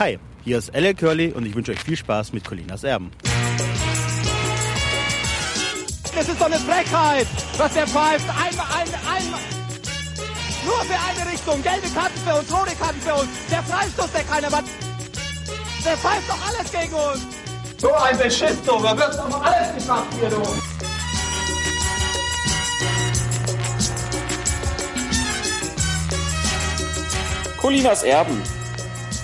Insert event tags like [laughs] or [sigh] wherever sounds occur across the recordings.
Hi, hier ist LL Curly und ich wünsche euch viel Spaß mit Colinas Erben. Das ist doch eine Frechheit, was der pfeift. Einmal, einmal, einmal. Nur für eine Richtung. Gelbe Karten für uns, rote Karten für uns. Der Freistoß, der keiner macht. Der pfeift doch alles gegen uns. So ein Beschiss, du. Da wird doch alles geschafft hier, du. Colinas Erben,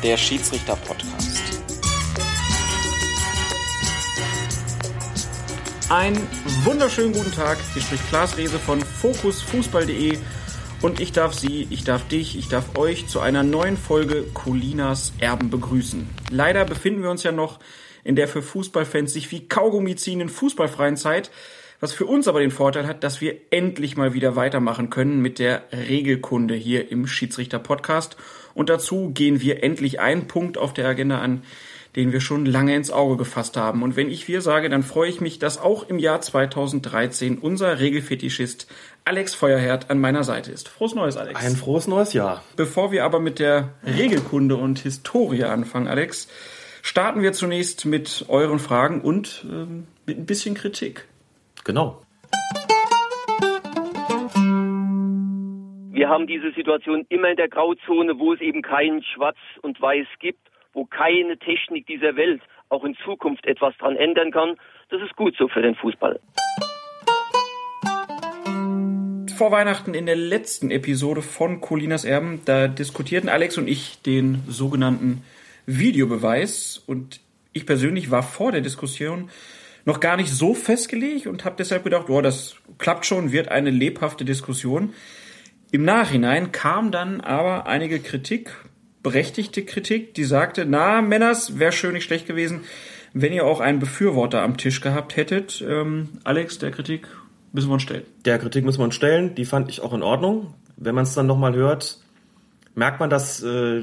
der Schiedsrichter-Podcast. Einen wunderschönen guten Tag. Hier spricht Klaas Rehse von fokusfußball.de und ich darf Sie, ich darf dich, ich darf euch zu einer neuen Folge Colinas Erben begrüßen. Leider befinden wir uns ja noch in der für Fußballfans sich wie Kaugummi ziehenden fußballfreien Zeit, was für uns aber den Vorteil hat, dass wir endlich mal wieder weitermachen können mit der Regelkunde hier im Schiedsrichter-Podcast. Und dazu gehen wir endlich einen Punkt auf der Agenda an, den wir schon lange ins Auge gefasst haben. Und wenn ich wir sage, dann freue ich mich, dass auch im Jahr 2013 unser Regelfetischist Alex Feuerherd an meiner Seite ist. Frohes Neues, Alex. Ein frohes neues Jahr. Bevor wir aber mit der Regelkunde und Historie anfangen, Alex, starten wir zunächst mit euren Fragen und ähm, mit ein bisschen Kritik. Genau. Wir haben diese Situation immer in der Grauzone, wo es eben kein Schwarz und Weiß gibt, wo keine Technik dieser Welt auch in Zukunft etwas dran ändern kann. Das ist gut so für den Fußball. Vor Weihnachten in der letzten Episode von Colinas Erben, da diskutierten Alex und ich den sogenannten Videobeweis und ich persönlich war vor der Diskussion noch gar nicht so festgelegt und habe deshalb gedacht, oh, das klappt schon, wird eine lebhafte Diskussion. Im Nachhinein kam dann aber einige Kritik, berechtigte Kritik, die sagte, na, Männers, wäre schön nicht schlecht gewesen, wenn ihr auch einen Befürworter am Tisch gehabt hättet. Ähm, Alex, der Kritik müssen wir uns stellen. Der Kritik müssen wir uns stellen, die fand ich auch in Ordnung. Wenn man es dann nochmal hört, merkt man, dass äh,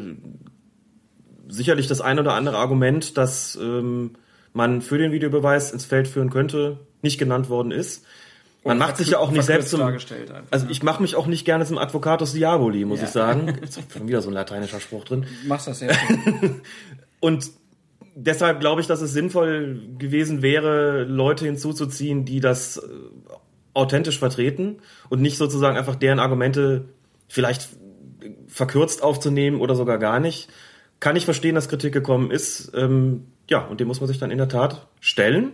sicherlich das ein oder andere Argument, das ähm, man für den Videobeweis ins Feld führen könnte, nicht genannt worden ist. Man macht sich ja auch nicht selbst zum, also ja. ich mache mich auch nicht gerne zum Advocatus Diaboli, muss Ja. ich sagen. [laughs] Ist schon wieder so ein lateinischer Spruch drin. Machst das schön. Und deshalb glaube ich, dass es sinnvoll gewesen wäre, Leute hinzuzuziehen, die das äh, authentisch vertreten und nicht sozusagen einfach deren Argumente vielleicht verkürzt aufzunehmen oder sogar gar nicht. Kann ich verstehen, dass Kritik gekommen ist. Ähm, ja, und dem muss man sich dann in der Tat stellen.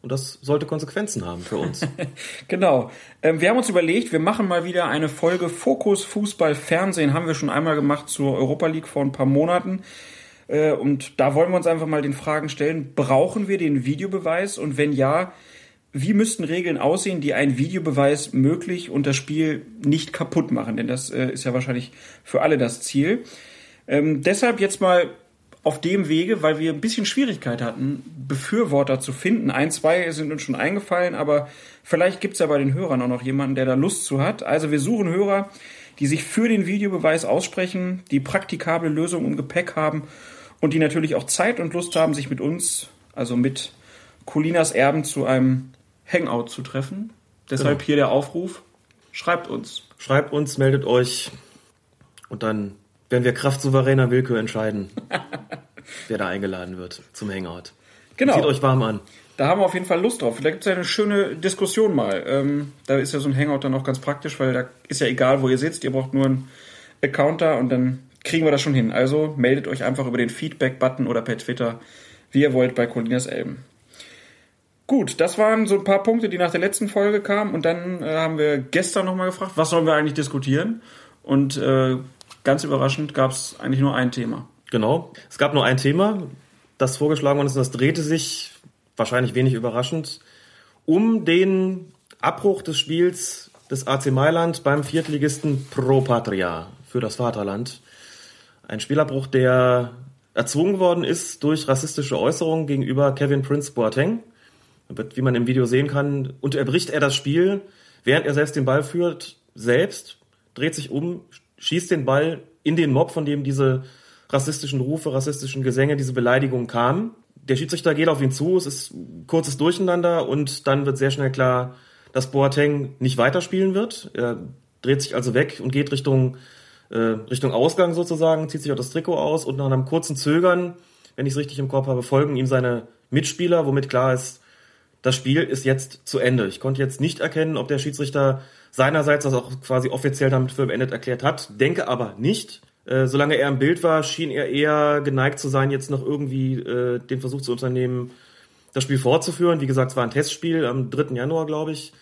Und das sollte Konsequenzen haben für uns. [laughs] Genau. Ähm, wir haben uns überlegt, wir machen mal wieder eine Folge Fokus Fußball Fernsehen. Haben wir schon einmal gemacht zur Europa League vor ein paar Monaten. Äh, und da wollen wir uns einfach mal den Fragen stellen, brauchen wir den Videobeweis? Und wenn ja, wie müssten Regeln aussehen, die einen Videobeweis möglich und das Spiel nicht kaputt machen? Denn das äh, ist ja wahrscheinlich für alle das Ziel. Ähm, deshalb jetzt mal auf dem Wege, weil wir ein bisschen Schwierigkeit hatten, Befürworter zu finden. Ein, zwei sind uns schon eingefallen, aber vielleicht gibt's ja bei den Hörern auch noch jemanden, der da Lust zu hat. Also wir suchen Hörer, die sich für den Videobeweis aussprechen, die praktikable Lösungen im Gepäck haben und die natürlich auch Zeit und Lust haben, sich mit uns, also mit Colinas Erben zu einem Hangout zu treffen. Deshalb Genau. hier der Aufruf, schreibt uns. Schreibt uns, meldet euch und dann werden wir kraftsouveräner Willkür entscheiden, [laughs] wer da eingeladen wird zum Hangout. Genau. Zieht euch warm an. Da haben wir auf jeden Fall Lust drauf. Da gibt's ja eine schöne Diskussion mal. Ähm, da ist ja so ein Hangout dann auch ganz praktisch, weil da ist ja egal, wo ihr sitzt. Ihr braucht nur einen Account da und dann kriegen wir das schon hin. Also meldet euch einfach über den Feedback-Button oder per Twitter, wie ihr wollt, bei Colinas Elben. Gut, das waren so ein paar Punkte, die nach der letzten Folge kamen. Und dann äh, haben wir gestern nochmal gefragt, was sollen wir eigentlich diskutieren? Und äh, ganz überraschend gab's eigentlich nur ein Thema. Genau. Es gab nur ein Thema, das vorgeschlagen worden ist, und das drehte sich, wahrscheinlich wenig überraschend, um den Abbruch des Spiels des AC Mailand beim Viertligisten Pro Patria für das Vaterland. Ein Spielabbruch, der erzwungen worden ist durch rassistische Äußerungen gegenüber Kevin Prince Boateng. Wie man im Video sehen kann, unterbricht er das Spiel, während er selbst den Ball führt, selbst, dreht sich um, schießt den Ball in den Mob, von dem diese rassistischen Rufe, rassistischen Gesänge, diese Beleidigungen kamen. Der Schiedsrichter geht auf ihn zu, es ist kurzes Durcheinander und dann wird sehr schnell klar, dass Boateng nicht weiterspielen wird. Er dreht sich also weg und geht Richtung äh, Richtung Ausgang sozusagen, zieht sich auch das Trikot aus und nach einem kurzen Zögern, wenn ich es richtig im Kopf habe, folgen ihm seine Mitspieler, womit klar ist, das Spiel ist jetzt zu Ende. Ich konnte jetzt nicht erkennen, ob der Schiedsrichter seinerseits das auch quasi offiziell damit für beendet erklärt hat, denke aber nicht. Äh, solange er im Bild war, schien er eher geneigt zu sein, jetzt noch irgendwie äh, den Versuch zu unternehmen, das Spiel fortzuführen. Wie gesagt, es war ein Testspiel am 3. Januar, glaube ich.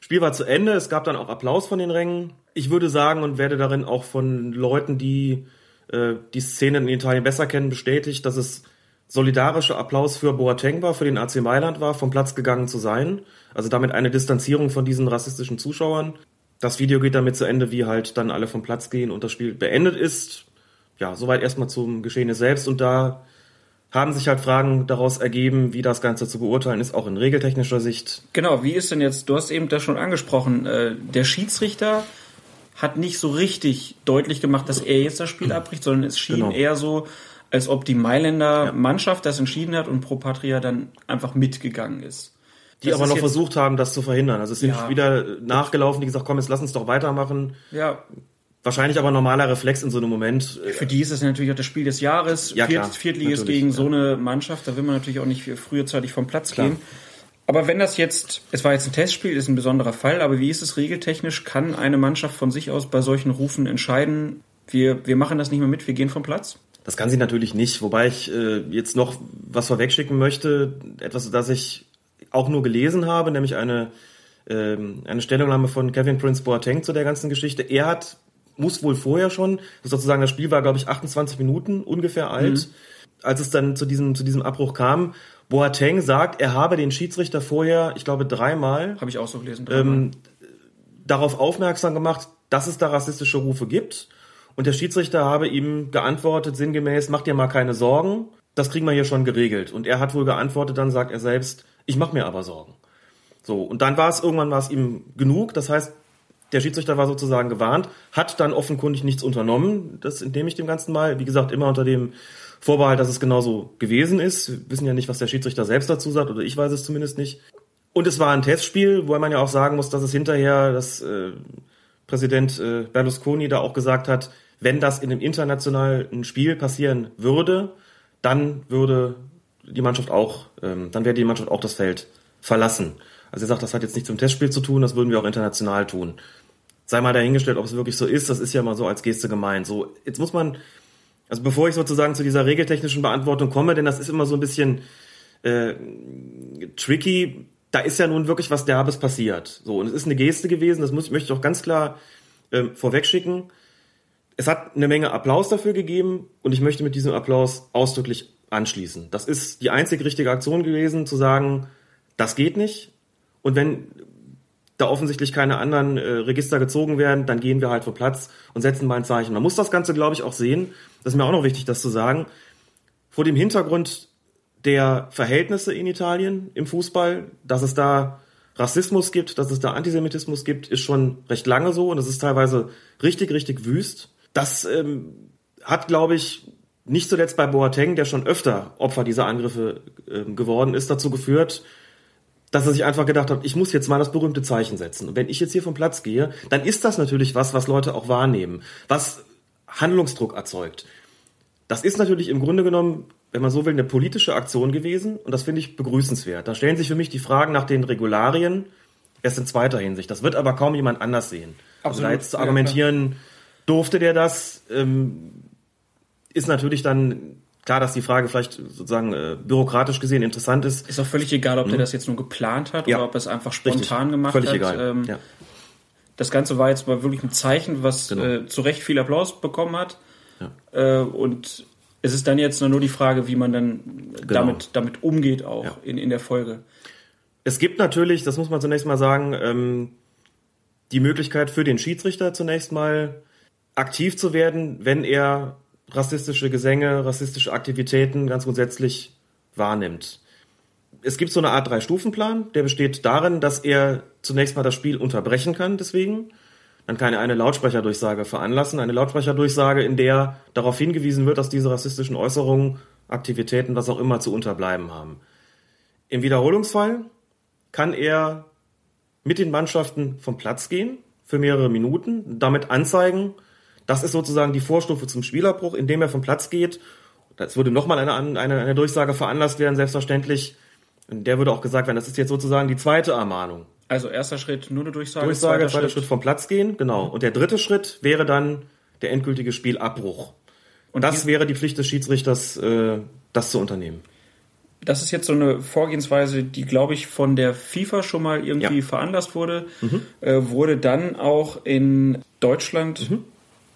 Spiel war zu Ende, es gab dann auch Applaus von den Rängen. Ich würde sagen und werde darin auch von Leuten, die äh, die Szene in Italien besser kennen, bestätigt, dass es solidarischer Applaus für Boateng war, für den AC Mailand war, vom Platz gegangen zu sein. Also damit eine Distanzierung von diesen rassistischen Zuschauern. Das Video geht damit zu Ende, wie halt dann alle vom Platz gehen und das Spiel beendet ist. Ja, soweit erstmal zum Geschehnis selbst und da haben sich halt Fragen daraus ergeben, wie das Ganze zu beurteilen ist, auch in regeltechnischer Sicht. Genau, wie ist denn jetzt, du hast eben das schon angesprochen, äh, der Schiedsrichter hat nicht so richtig deutlich gemacht, dass er jetzt das Spiel abbricht, sondern es schien genau. eher so, als ob die Mailänder ja. Mannschaft das entschieden hat und Pro Patria dann einfach mitgegangen ist. Die das aber noch versucht haben, das zu verhindern. Also es sind ja. wieder nachgelaufen, die gesagt, komm, jetzt lass uns doch weitermachen. Ja. Wahrscheinlich aber normaler Reflex in so einem Moment. Für die ist es natürlich auch das Spiel des Jahres. Ja, Viert, Viertliges gegen ja. so eine Mannschaft, da will man natürlich auch nicht frühzeitig vom Platz klar. gehen. Aber wenn das jetzt, es war jetzt ein Testspiel, ist ein besonderer Fall, aber wie ist es regeltechnisch? Kann eine Mannschaft von sich aus bei solchen Rufen entscheiden, wir, wir machen das nicht mehr mit, wir gehen vom Platz? Das kann sie natürlich nicht, wobei ich äh, jetzt noch was vorwegschicken möchte, etwas, das ich auch nur gelesen habe, nämlich eine, ähm, eine Stellungnahme von Kevin Prince Boateng zu der ganzen Geschichte. Er hat, muss wohl vorher schon, sozusagen das Spiel war, glaube ich, 28 Minuten ungefähr alt, mhm. als es dann zu diesem, zu diesem Abbruch kam. Boateng sagt, er habe den Schiedsrichter vorher, ich glaube, dreimal, habe ich auch so gelesen, ähm, darauf aufmerksam gemacht, dass es da rassistische Rufe gibt und der Schiedsrichter habe ihm geantwortet, sinngemäß, mach dir mal keine Sorgen, das kriegen wir hier schon geregelt. Und er hat wohl geantwortet, dann sagt er selbst, ich mach mir aber Sorgen. So, und dann war es, irgendwann war es ihm genug, das heißt, der Schiedsrichter war sozusagen gewarnt, hat dann offenkundig nichts unternommen, das entnehme ich dem Ganzen mal, wie gesagt, immer unter dem Vorbehalt, dass es genauso gewesen ist. Wir wissen ja nicht, was der Schiedsrichter selbst dazu sagt, oder ich weiß es zumindest nicht. Und es war ein Testspiel, wo man ja auch sagen muss, dass es hinterher, dass äh, Präsident äh, Berlusconi da auch gesagt hat, wenn das in einem internationalen Spiel passieren würde, dann würde die Mannschaft auch, ähm, dann wäre die Mannschaft auch das Feld verlassen. Also er sagt, das hat jetzt nichts mit dem Testspiel zu tun, das würden wir auch international tun. Sei mal dahingestellt, ob es wirklich so ist, das ist ja mal so als Geste gemeint. So, jetzt muss man, also bevor ich sozusagen zu dieser regeltechnischen Beantwortung komme, denn das ist immer so ein bisschen äh, tricky, da ist ja nun wirklich was Derbes passiert. So, und es ist eine Geste gewesen, das muss, möchte ich auch ganz klar äh, vorwegschicken es hat eine Menge Applaus dafür gegeben und ich möchte mit diesem Applaus ausdrücklich anschließen. Das ist die einzig richtige Aktion gewesen, zu sagen, das geht nicht. Und wenn da offensichtlich keine anderen äh, Register gezogen werden, dann gehen wir halt vom Platz und setzen mal ein Zeichen. Man muss das Ganze, glaube ich, auch sehen. Das ist mir auch noch wichtig, das zu sagen. Vor dem Hintergrund der Verhältnisse in Italien im Fußball, dass es da Rassismus gibt, dass es da Antisemitismus gibt, ist schon recht lange so und es ist teilweise richtig, richtig wüst. Das ähm, hat, glaube ich, nicht zuletzt bei Boateng, der schon öfter Opfer dieser Angriffe ähm, geworden ist, dazu geführt, dass er sich einfach gedacht hat, ich muss jetzt mal das berühmte Zeichen setzen. Und wenn ich jetzt hier vom Platz gehe, dann ist das natürlich was, was Leute auch wahrnehmen, was Handlungsdruck erzeugt. Das ist natürlich im Grunde genommen, wenn man so will, eine politische Aktion gewesen und das finde ich begrüßenswert. Da stellen sich für mich die Fragen nach den Regularien erst in zweiter Hinsicht. Das wird aber kaum jemand anders sehen. Absolut. Also da jetzt zu argumentieren, ja, durfte der das? Ähm, ist natürlich dann klar, dass die Frage vielleicht sozusagen äh, bürokratisch gesehen interessant ist. Ist auch völlig egal, ob mhm. der das jetzt nur geplant hat ja. oder ob er es einfach spontan Richtig. gemacht völlig hat. Egal. Ähm, ja. Das Ganze war jetzt mal wirklich ein Zeichen, was genau. äh, zu Recht viel Applaus bekommen hat. Ja. Äh, und es ist dann jetzt nur die Frage, wie man dann genau. damit, damit umgeht, auch in, in der Folge. Es gibt natürlich, das muss man zunächst mal sagen, ähm, die Möglichkeit für den Schiedsrichter zunächst mal aktiv zu werden, wenn er rassistische Gesänge, rassistische Aktivitäten ganz grundsätzlich wahrnimmt. Es gibt so eine Art Drei-Stufen-Plan, der besteht darin, dass er zunächst mal das Spiel unterbrechen kann, deswegen. Dann kann er eine Lautsprecherdurchsage veranlassen, eine Lautsprecherdurchsage, in der darauf hingewiesen wird, dass diese rassistischen Äußerungen, Aktivitäten, was auch immer zu unterbleiben haben. Im Wiederholungsfall kann er mit den Mannschaften vom Platz gehen für mehrere Minuten, damit anzeigen, Das ist sozusagen die Vorstufe zum Spielabbruch, indem er vom Platz geht. Das würde nochmal eine, eine, eine Durchsage veranlasst werden, selbstverständlich. Und der würde auch gesagt werden, das ist jetzt sozusagen die zweite Ermahnung. Also erster Schritt nur eine Durchsage, Durchsage, zweiter zweiter Schritt. Schritt. vom Platz gehen, genau. Und der dritte Schritt wäre dann der endgültige Spielabbruch. Und das wäre die Pflicht des Schiedsrichters, äh, das zu unternehmen. Das ist jetzt so eine Vorgehensweise, die, glaube ich, von der FIFA schon mal irgendwie Ja. Mhm. veranlasst wurde, äh, wurde dann auch in Deutschland Mhm.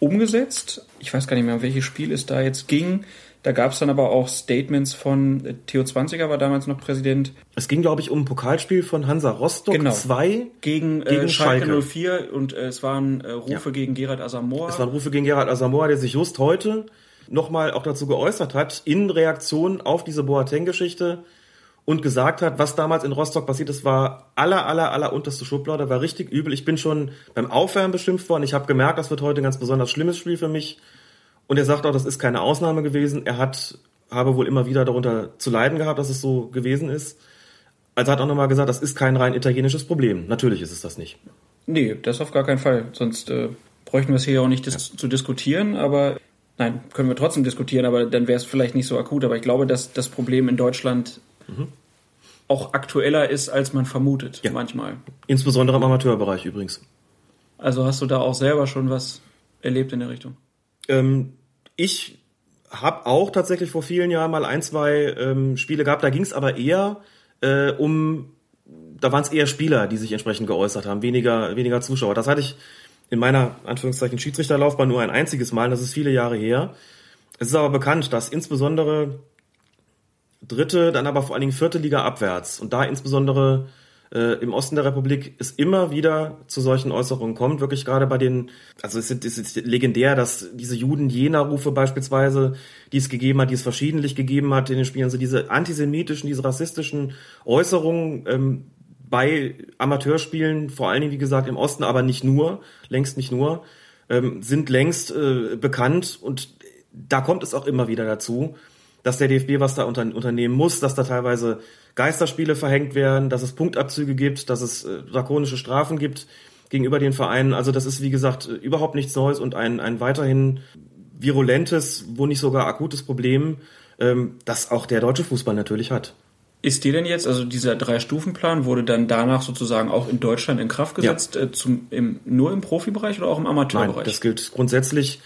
Umgesetzt. Ich weiß gar nicht mehr, um welches Spiel es da jetzt ging. Da gab es dann aber auch Statements von äh, Theo Zwanziger, war damals noch Präsident, Es ging, glaube ich, um ein Pokalspiel von Hansa Rostock Genau. 2. gegen, Gegen äh, Schalke, Schalke. 04 und äh, es waren äh, Rufe gegen Gerard Asamoah. Es waren Rufe gegen Gerald Asamoah, der sich just heute nochmal auch dazu geäußert hat, in Reaktion auf diese Boateng-Geschichte und gesagt hat, was damals in Rostock passiert ist, war aller, aller, aller unterste Schublade, war richtig übel. Ich bin schon beim Aufwärmen beschimpft worden. Ich habe gemerkt, das wird heute ein ganz besonders schlimmes Spiel für mich. Und er sagt auch, das ist keine Ausnahme gewesen. Er hat, habe wohl immer wieder darunter zu leiden gehabt, dass es so gewesen ist. Also hat auch nochmal gesagt, das ist kein rein italienisches Problem. Natürlich ist es das nicht. Nee, das auf gar keinen Fall. Sonst äh, bräuchten wir es hier ja auch nicht dis zu diskutieren, aber nein, können wir trotzdem diskutieren, aber dann wäre es vielleicht nicht so akut. Aber ich glaube, dass das Problem in Deutschland auch aktueller ist, als man vermutet, Ja. manchmal. Insbesondere im Amateurbereich übrigens. Also hast du da auch selber schon was erlebt in der Richtung? Ähm, ich habe auch tatsächlich vor vielen Jahren mal ein, zwei ähm, Spiele gehabt. Da ging es aber eher äh, um, da waren es eher Spieler, die sich entsprechend geäußert haben, weniger, weniger Zuschauer. Das hatte ich in meiner Anführungszeichen Schiedsrichterlaufbahn nur ein einziges Mal. Das ist viele Jahre her. Es ist aber bekannt, dass insbesondere dritte, dann aber vor allen Dingen vierte Liga abwärts. Und da insbesondere äh, im Osten der Republik es immer wieder zu solchen Äußerungen kommt, wirklich gerade bei den, also es ist, es ist legendär, dass diese Juden-Jena-Rufe beispielsweise, die es gegeben hat, die es verschiedentlich gegeben hat in den Spielen, also diese antisemitischen, diese rassistischen Äußerungen ähm, bei Amateurspielen, vor allen Dingen, wie gesagt, im Osten, aber nicht nur, längst nicht nur, ähm, sind längst äh, bekannt. Und da kommt es auch immer wieder dazu, dass der DFB was da unter, unternehmen muss, dass da teilweise Geisterspiele verhängt werden, dass es Punktabzüge gibt, dass es äh, drakonische Strafen gibt gegenüber den Vereinen. Also das ist, wie gesagt, äh, überhaupt nichts Neues und ein, ein weiterhin virulentes, wo nicht sogar akutes Problem, ähm, das auch der deutsche Fußball natürlich hat. Ist dir denn jetzt, also dieser Drei-Stufen-Plan wurde dann danach sozusagen auch in Deutschland in Kraft gesetzt, äh, zum, im, nur im Profibereich oder auch im Nein, Amateurbereich? das gilt grundsätzlich.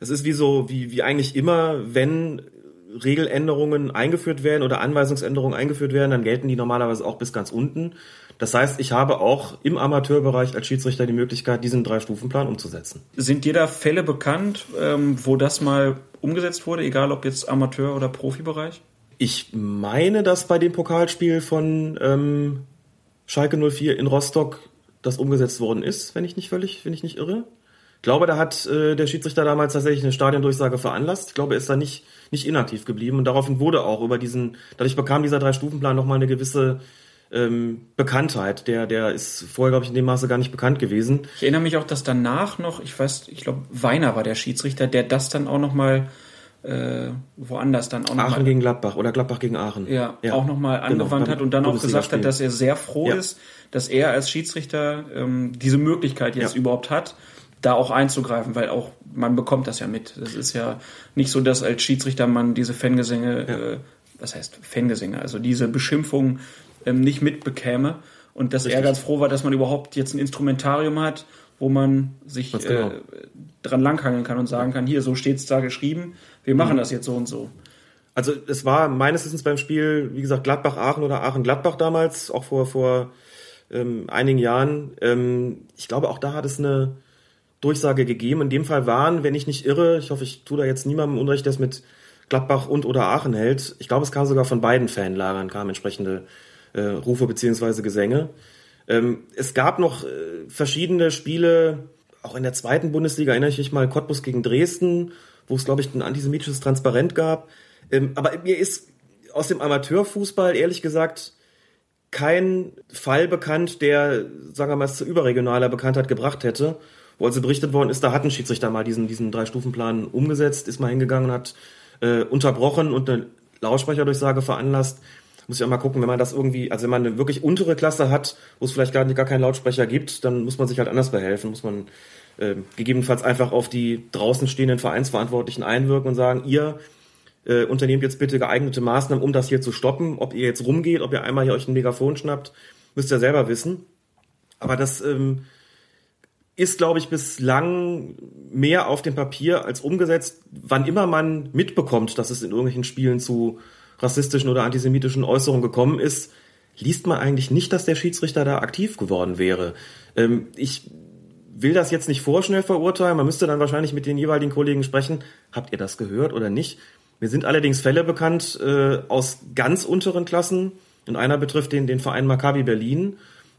Es ist wie so, wie, wie eigentlich immer, wenn Regeländerungen eingeführt werden oder Anweisungsänderungen eingeführt werden, dann gelten die normalerweise auch bis ganz unten. Das heißt, ich habe auch im Amateurbereich als Schiedsrichter die Möglichkeit, diesen Drei-Stufen-Plan umzusetzen. Sind dir da Fälle bekannt, ähm, wo das mal umgesetzt wurde, egal ob jetzt Amateur- oder Profibereich? Ich meine, dass bei dem Pokalspiel von ähm, Schalke 04 in Rostock das umgesetzt worden ist, wenn ich nicht völlig, wenn ich nicht irre. Ich glaube, da hat äh, der Schiedsrichter damals tatsächlich eine Stadiondurchsage veranlasst. Ich glaube, er ist da nicht, nicht inaktiv geblieben und daraufhin wurde auch über diesen, dadurch bekam dieser Drei-Stufen-Plan nochmal eine gewisse ähm, Bekanntheit. Der, der ist vorher, glaube ich, in dem Maße gar nicht bekannt gewesen. Ich erinnere mich auch, dass danach noch, ich weiß, ich glaube, Weiner war der Schiedsrichter, der das dann auch nochmal äh, woanders dann auch Aachen nochmal gegen Gladbach oder Gladbach gegen Aachen. ja, auch nochmal genau, angewandt beim hat und dann auch gesagt hat, dass er sehr froh Ja. ist, dass er als Schiedsrichter ähm, diese Möglichkeit jetzt Ja. überhaupt hat, da auch einzugreifen, weil auch man bekommt das ja mit. Das ist ja nicht so, dass als Schiedsrichter man diese Fangesänge, äh, was heißt Fangesänge, also diese Beschimpfung ähm, nicht mitbekäme und dass er Richtig. ganz froh war, dass man überhaupt jetzt ein Instrumentarium hat, wo man sich genau. äh, dran langhangeln kann und sagen kann, hier, so steht's da geschrieben, wir machen Mhm. das jetzt so und so. Also es war meines Wissens beim Spiel, wie gesagt, Gladbach-Aachen oder Aachen-Gladbach damals, auch vor, vor ähm, einigen Jahren. Ähm, ich glaube, auch da hat es eine Durchsage gegeben. In dem Fall waren, wenn ich nicht irre, ich hoffe, ich tue da jetzt niemandem Unrecht, der es mit Gladbach und oder Aachen hält. Ich glaube, es kam sogar von beiden Fanlagern, kamen entsprechende äh, Rufe beziehungsweise Gesänge. Ähm, es gab noch äh, verschiedene Spiele, auch in der zweiten Bundesliga erinnere ich mich mal, Cottbus gegen Dresden, wo es, glaube ich, ein antisemitisches Transparent gab. Ähm, aber mir ist aus dem Amateurfußball, ehrlich gesagt, kein Fall bekannt, der, sagen wir mal, es zu überregionaler Bekanntheit gebracht hätte. Wo also berichtet worden ist, da hat ein Schiedsrichter mal diesen, diesen Drei-Stufen-Plan umgesetzt, ist mal hingegangen, hat äh, unterbrochen und eine Lautsprecherdurchsage veranlasst. muss ich auch mal gucken, wenn man das irgendwie, also wenn man eine wirklich untere Klasse hat, wo es vielleicht gar, gar keinen Lautsprecher gibt, dann muss man sich halt anders behelfen, muss man äh, gegebenenfalls einfach auf die draußen stehenden Vereinsverantwortlichen einwirken und sagen, ihr äh, unternehmt jetzt bitte geeignete Maßnahmen, um das hier zu stoppen. Ob ihr jetzt rumgeht, ob ihr einmal hier euch ein Megafon schnappt, müsst ihr selber wissen. Aber das ähm, ist, glaube ich, bislang mehr auf dem Papier als umgesetzt. Wann immer man mitbekommt, dass es in irgendwelchen Spielen zu rassistischen oder antisemitischen Äußerungen gekommen ist, liest man eigentlich nicht, dass der Schiedsrichter da aktiv geworden wäre. Ähm, ich will das jetzt nicht vorschnell verurteilen. Man müsste dann wahrscheinlich mit den jeweiligen Kollegen sprechen. Habt ihr das gehört oder nicht? Mir sind allerdings Fälle bekannt äh, aus ganz unteren Klassen. Und einer betrifft den, den Verein Maccabi Berlin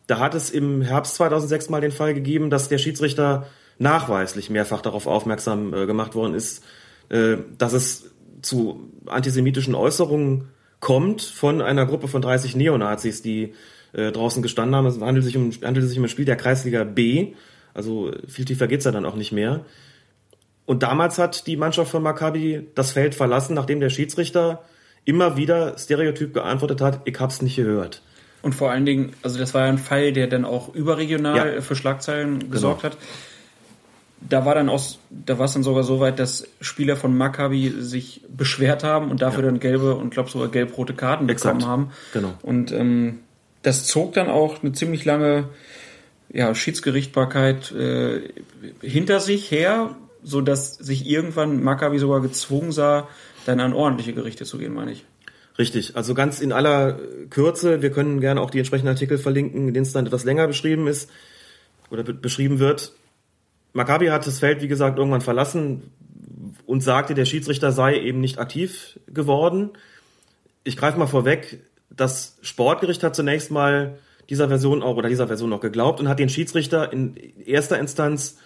da hat es im Herbst 2006 mal den Fall gegeben, dass der Schiedsrichter nachweislich mehrfach darauf aufmerksam äh, gemacht worden ist, äh, dass es zu antisemitischen Äußerungen kommt von einer Gruppe von 30 Neonazis, die äh, draußen gestanden haben. Es handelt sich um, handelt sich um ein Spiel der Kreisliga B. Also viel tiefer geht's ja dann auch nicht mehr. Und damals hat die Mannschaft von Maccabi das Feld verlassen, nachdem der Schiedsrichter immer wieder stereotyp geantwortet hat, ich hab's nicht gehört. Und vor allen Dingen, also das war ja ein Fall, der dann auch überregional ja. für Schlagzeilen genau. gesorgt genau. hat. Da war dann auch, da war es dann sogar so weit, dass Spieler von Maccabi sich beschwert haben und dafür ja. dann gelbe und glaube sogar gelb-rote Karten Exakt. bekommen haben. Genau. Und ähm, das zog dann auch eine ziemlich lange ja, Schiedsgerichtbarkeit äh, hinter sich her, so dass sich irgendwann Maccabi sogar gezwungen sah, dann an ordentliche Gerichte zu gehen, meine ich. Richtig, also ganz in aller Kürze, wir können gerne auch die entsprechenden Artikel verlinken, in denen es dann etwas länger beschrieben ist oder beschrieben wird. Maccabi hat das Feld, wie gesagt, irgendwann verlassen und sagte, der Schiedsrichter sei eben nicht aktiv geworden. Ich greife mal vorweg, das Sportgericht hat zunächst mal dieser Version auch oder dieser Version auch geglaubt und hat den Schiedsrichter in erster Instanz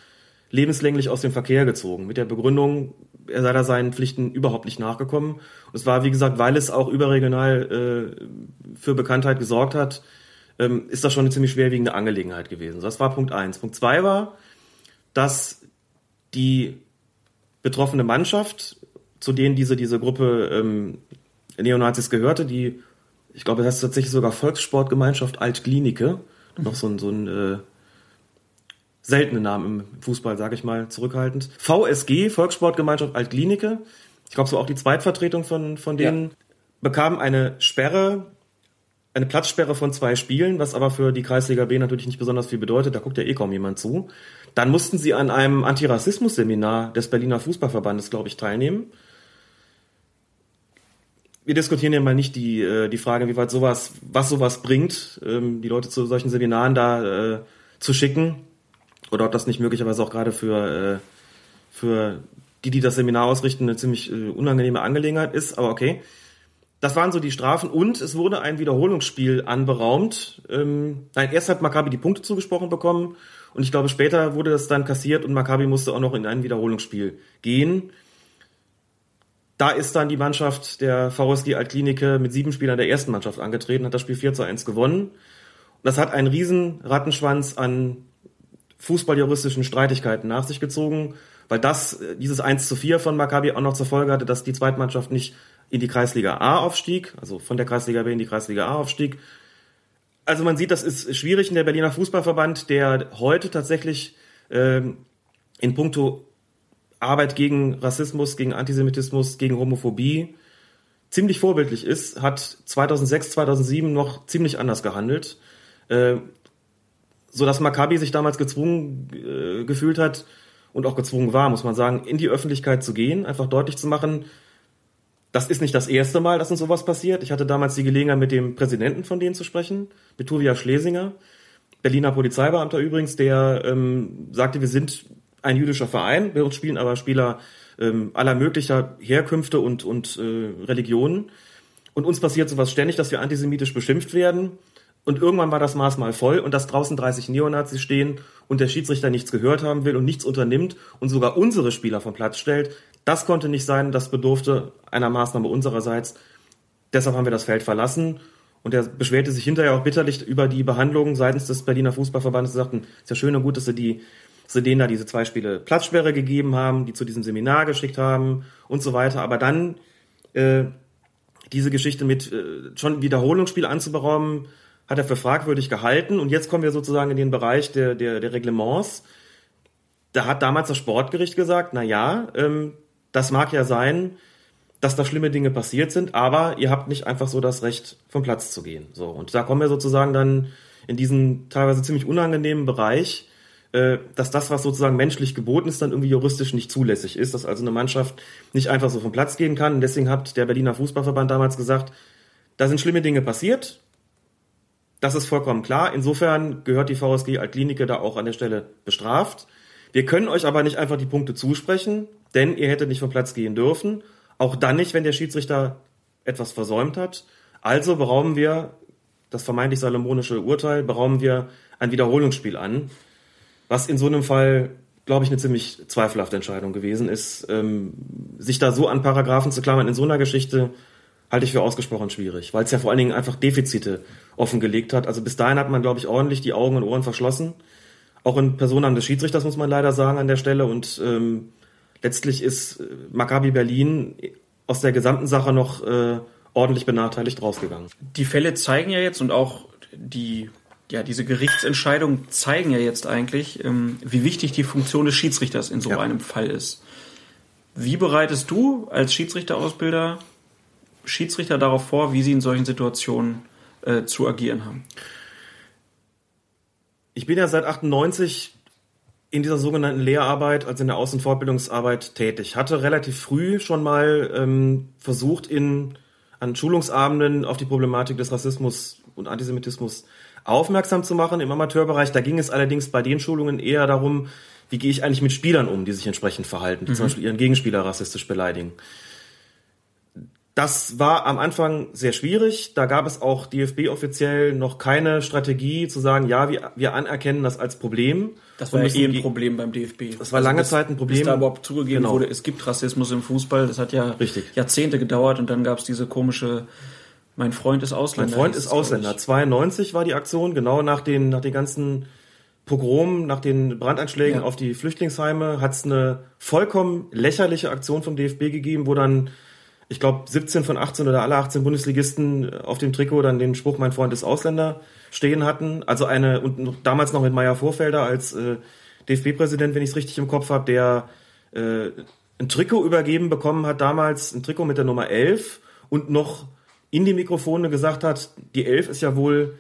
lebenslänglich aus dem Verkehr gezogen mit der Begründung, er sei da seinen Pflichten überhaupt nicht nachgekommen. Und es war, wie gesagt, weil es auch überregional äh, für Bekanntheit gesorgt hat, ähm, ist das schon eine ziemlich schwerwiegende Angelegenheit gewesen. Das war Punkt eins. Punkt zwei war, dass die betroffene Mannschaft, zu denen diese, diese Gruppe ähm, Neonazis gehörte, die, ich glaube, das ist tatsächlich sogar Volkssportgemeinschaft Altklinike, noch so ein, so ein äh, seltene Namen im Fußball, sage ich mal, zurückhaltend. VSG, Volkssportgemeinschaft Altklinike, ich glaube, so auch die Zweitvertretung von, von denen, ja. bekam eine Sperre, eine Platzsperre von zwei Spielen, was aber für die Kreisliga B natürlich nicht besonders viel bedeutet, da guckt ja eh kaum jemand zu. Dann mussten sie an einem Antirassismus-Seminar des Berliner Fußballverbandes, glaube ich, teilnehmen. Wir diskutieren ja mal nicht die, äh, die Frage, wie weit sowas, was sowas bringt, ähm, die Leute zu solchen Seminaren da äh, zu schicken oder ob das nicht möglicherweise auch gerade für, äh, für die, die das Seminar ausrichten, eine ziemlich äh, unangenehme Angelegenheit ist, aber okay. Das waren so die Strafen und es wurde ein Wiederholungsspiel anberaumt. Ähm, nein, erst hat Maccabi die Punkte zugesprochen bekommen und ich glaube später wurde das dann kassiert und Maccabi musste auch noch in ein Wiederholungsspiel gehen. Da ist dann die Mannschaft der VSG Altklinike mit sieben Spielern der ersten Mannschaft angetreten, hat das Spiel 4 zu 1 gewonnen. Und das hat einen riesen Rattenschwanz an fußballjuristischen Streitigkeiten nach sich gezogen, weil das, äh, dieses 1 zu 4 von Maccabi auch noch zur Folge hatte, dass die Zweitmannschaft nicht in die Kreisliga A aufstieg, also von der Kreisliga B in die Kreisliga A aufstieg. Also man sieht, das ist schwierig in der Berliner Fußballverband, der heute tatsächlich ähm, in puncto Arbeit gegen Rassismus, gegen Antisemitismus, gegen Homophobie ziemlich vorbildlich ist, hat 2006, 2007 noch ziemlich anders gehandelt. Äh, so dass Maccabi sich damals gezwungen äh, gefühlt hat und auch gezwungen war, muss man sagen, in die Öffentlichkeit zu gehen, einfach deutlich zu machen, das ist nicht das erste Mal, dass uns sowas passiert. Ich hatte damals die Gelegenheit, mit dem Präsidenten von denen zu sprechen, mit Tobias Schlesinger, Berliner Polizeibeamter übrigens, der ähm, sagte, wir sind ein jüdischer Verein, bei uns spielen aber Spieler ähm, aller möglicher Herkünfte und, und äh, Religionen. Und uns passiert sowas ständig, dass wir antisemitisch beschimpft werden. Und irgendwann war das Maß mal voll und dass draußen 30 Neonazis stehen und der Schiedsrichter nichts gehört haben will und nichts unternimmt und sogar unsere Spieler vom Platz stellt, das konnte nicht sein, das bedurfte einer Maßnahme unsererseits. Deshalb haben wir das Feld verlassen und er beschwerte sich hinterher auch bitterlich über die Behandlung seitens des Berliner Fußballverbandes. Sie sagten, ist ja schön und gut, dass sie die dass sie denen da diese zwei Spiele Platzsperre gegeben haben, die zu diesem Seminar geschickt haben und so weiter. Aber dann äh, diese Geschichte mit äh, schon Wiederholungsspiel anzuberaumen, hat er für fragwürdig gehalten. Und jetzt kommen wir sozusagen in den Bereich der, der, der Reglements. Da hat damals das Sportgericht gesagt, na ja, ähm, das mag ja sein, dass da schlimme Dinge passiert sind, aber ihr habt nicht einfach so das Recht, vom Platz zu gehen. So, und da kommen wir sozusagen dann in diesen teilweise ziemlich unangenehmen Bereich, äh, dass das, was sozusagen menschlich geboten ist, dann irgendwie juristisch nicht zulässig ist, dass also eine Mannschaft nicht einfach so vom Platz gehen kann. Und deswegen hat der Berliner Fußballverband damals gesagt, da sind schlimme Dinge passiert. Das ist vollkommen klar. Insofern gehört die VSG Altklinike da auch an der Stelle bestraft. Wir können euch aber nicht einfach die Punkte zusprechen, denn ihr hättet nicht vom Platz gehen dürfen. Auch dann nicht, wenn der Schiedsrichter etwas versäumt hat. Also berauben wir das vermeintlich salomonische Urteil, berauben wir ein Wiederholungsspiel an was in so einem Fall, glaube ich, eine ziemlich zweifelhafte Entscheidung gewesen ist. Ähm, sich da so an Paragraphen zu klammern in so einer Geschichte, halte ich für ausgesprochen schwierig, weil es ja vor allen Dingen einfach Defizite offengelegt hat. Also bis dahin hat man, glaube ich, ordentlich die Augen und Ohren verschlossen. Auch in Personen des Schiedsrichters muss man leider sagen an der Stelle. Und ähm, letztlich ist äh, Maccabi Berlin aus der gesamten Sache noch äh, ordentlich benachteiligt rausgegangen. Die Fälle zeigen ja jetzt und auch die ja, diese Gerichtsentscheidungen zeigen ja jetzt eigentlich, ähm, wie wichtig die Funktion des Schiedsrichters in so ja. einem Fall ist. Wie bereitest du als Schiedsrichterausbilder Schiedsrichter darauf vor, wie sie in solchen Situationen äh, zu agieren haben? Ich bin ja seit 98 in dieser sogenannten Lehrarbeit, also in der Außen- und Fortbildungsarbeit tätig. Hatte relativ früh schon mal ähm, versucht, in, an Schulungsabenden auf die Problematik des Rassismus und Antisemitismus aufmerksam zu machen im Amateurbereich. Da ging es allerdings bei den Schulungen eher darum, wie gehe ich eigentlich mit Spielern um, die sich entsprechend verhalten, die mhm. zum Beispiel ihren Gegenspieler rassistisch beleidigen. Das war am Anfang sehr schwierig. Da gab es auch DFB offiziell noch keine Strategie zu sagen, ja, wir, wir anerkennen das als Problem. Das war eh ein Problem beim DFB. Das war also lange bis, Zeit ein Problem. Bis da überhaupt zugegeben genau. wurde, es gibt Rassismus im Fußball. Das hat ja Richtig. Jahrzehnte gedauert und dann gab es diese komische mein Freund ist Ausländer. Mein Freund ist Ausländer. 92 war die Aktion, genau nach den, nach den ganzen Pogromen, nach den Brandanschlägen ja. auf die Flüchtlingsheime, hat es eine vollkommen lächerliche Aktion vom DFB gegeben, wo dann, ich glaube, 17 von 18 oder alle 18 Bundesligisten auf dem Trikot dann den Spruch, mein Freund ist Ausländer, stehen hatten. Also eine, und damals noch mit Meier Vorfelder als äh, DFB-Präsident, wenn ich es richtig im Kopf habe, der äh, ein Trikot übergeben bekommen hat, damals ein Trikot mit der Nummer 11 und noch in die Mikrofone gesagt hat, die 11 ist ja wohl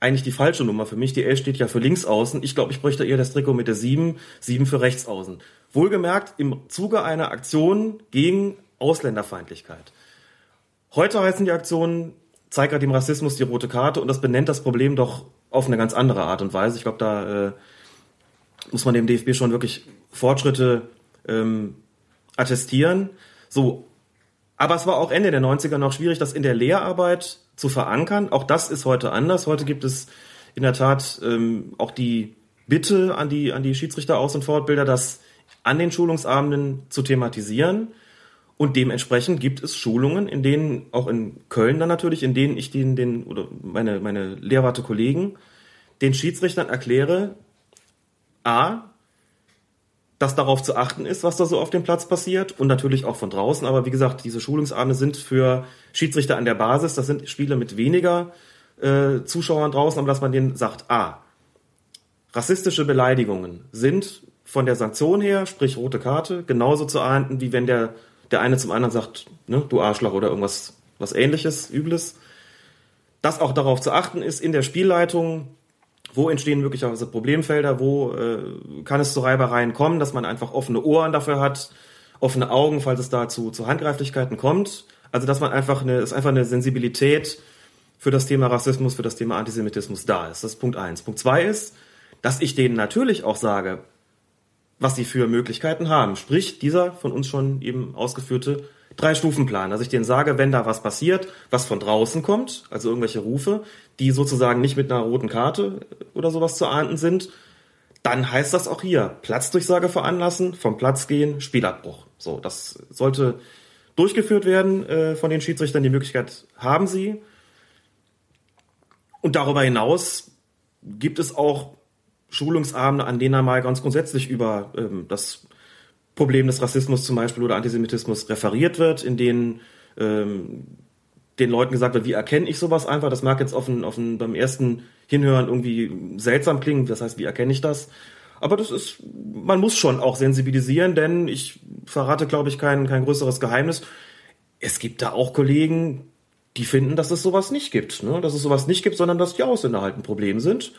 eigentlich die falsche Nummer für mich. Die 11 steht ja für links außen. Ich glaube, ich bräuchte eher das Trikot mit der 7, 7 für rechts außen. Wohlgemerkt im Zuge einer Aktion gegen Ausländerfeindlichkeit. Heute heißen die Aktionen Zeig dem Rassismus die rote Karte und das benennt das Problem doch auf eine ganz andere Art und Weise. Ich glaube, da äh, muss man dem DFB schon wirklich Fortschritte ähm, attestieren. So, aber es war auch Ende der 90er noch schwierig, das in der Lehrarbeit zu verankern. Auch das ist heute anders. Heute gibt es in der Tat ähm, auch die Bitte an die, an die Schiedsrichter Aus- und Fortbilder, das an den Schulungsabenden zu thematisieren. Und dementsprechend gibt es Schulungen, in denen, auch in Köln dann natürlich, in denen ich den, den oder meine, meine Lehrwarte Kollegen, den Schiedsrichtern erkläre, A, dass darauf zu achten ist, was da so auf dem Platz passiert und natürlich auch von draußen. Aber wie gesagt, diese Schulungsabende sind für Schiedsrichter an der Basis. Das sind Spiele mit weniger äh, Zuschauern draußen, aber dass man denen sagt, ah, rassistische Beleidigungen sind von der Sanktion her, sprich rote Karte, genauso zu ahnden, wie wenn der, der eine zum anderen sagt, ne, du Arschloch oder irgendwas was ähnliches, Übles. Dass auch darauf zu achten ist in der Spielleitung, wo entstehen möglicherweise Problemfelder? Wo äh, kann es zu Reibereien kommen, dass man einfach offene Ohren dafür hat, offene Augen, falls es dazu zu Handgreiflichkeiten kommt? Also dass man einfach eine, ist einfach eine Sensibilität für das Thema Rassismus, für das Thema Antisemitismus da ist. Das ist Punkt eins. Punkt zwei ist, dass ich denen natürlich auch sage, was sie für Möglichkeiten haben. Sprich, dieser von uns schon eben ausgeführte Drei-Stufen-Plan. Dass ich denen sage, wenn da was passiert, was von draußen kommt, also irgendwelche Rufe, die sozusagen nicht mit einer roten Karte oder sowas zu ahnden sind, dann heißt das auch hier Platzdurchsage veranlassen, vom Platz gehen, Spielabbruch. So, das sollte durchgeführt werden äh, von den Schiedsrichtern. Die Möglichkeit haben sie. Und darüber hinaus gibt es auch Schulungsabende, an denen er mal ganz grundsätzlich über ähm, das Problem des Rassismus zum Beispiel oder Antisemitismus referiert wird, in denen ähm, den Leuten gesagt wird, wie erkenne ich sowas einfach? Das mag jetzt auf ein, auf ein, beim ersten Hinhören irgendwie seltsam klingen. Das heißt, wie erkenne ich das? Aber das ist, man muss schon auch sensibilisieren, denn ich verrate, glaube ich, kein, kein größeres Geheimnis. Es gibt da auch Kollegen, die finden, dass es sowas nicht gibt. Ne? Dass es sowas nicht gibt, sondern dass die Ausländer halt ein Problem sind.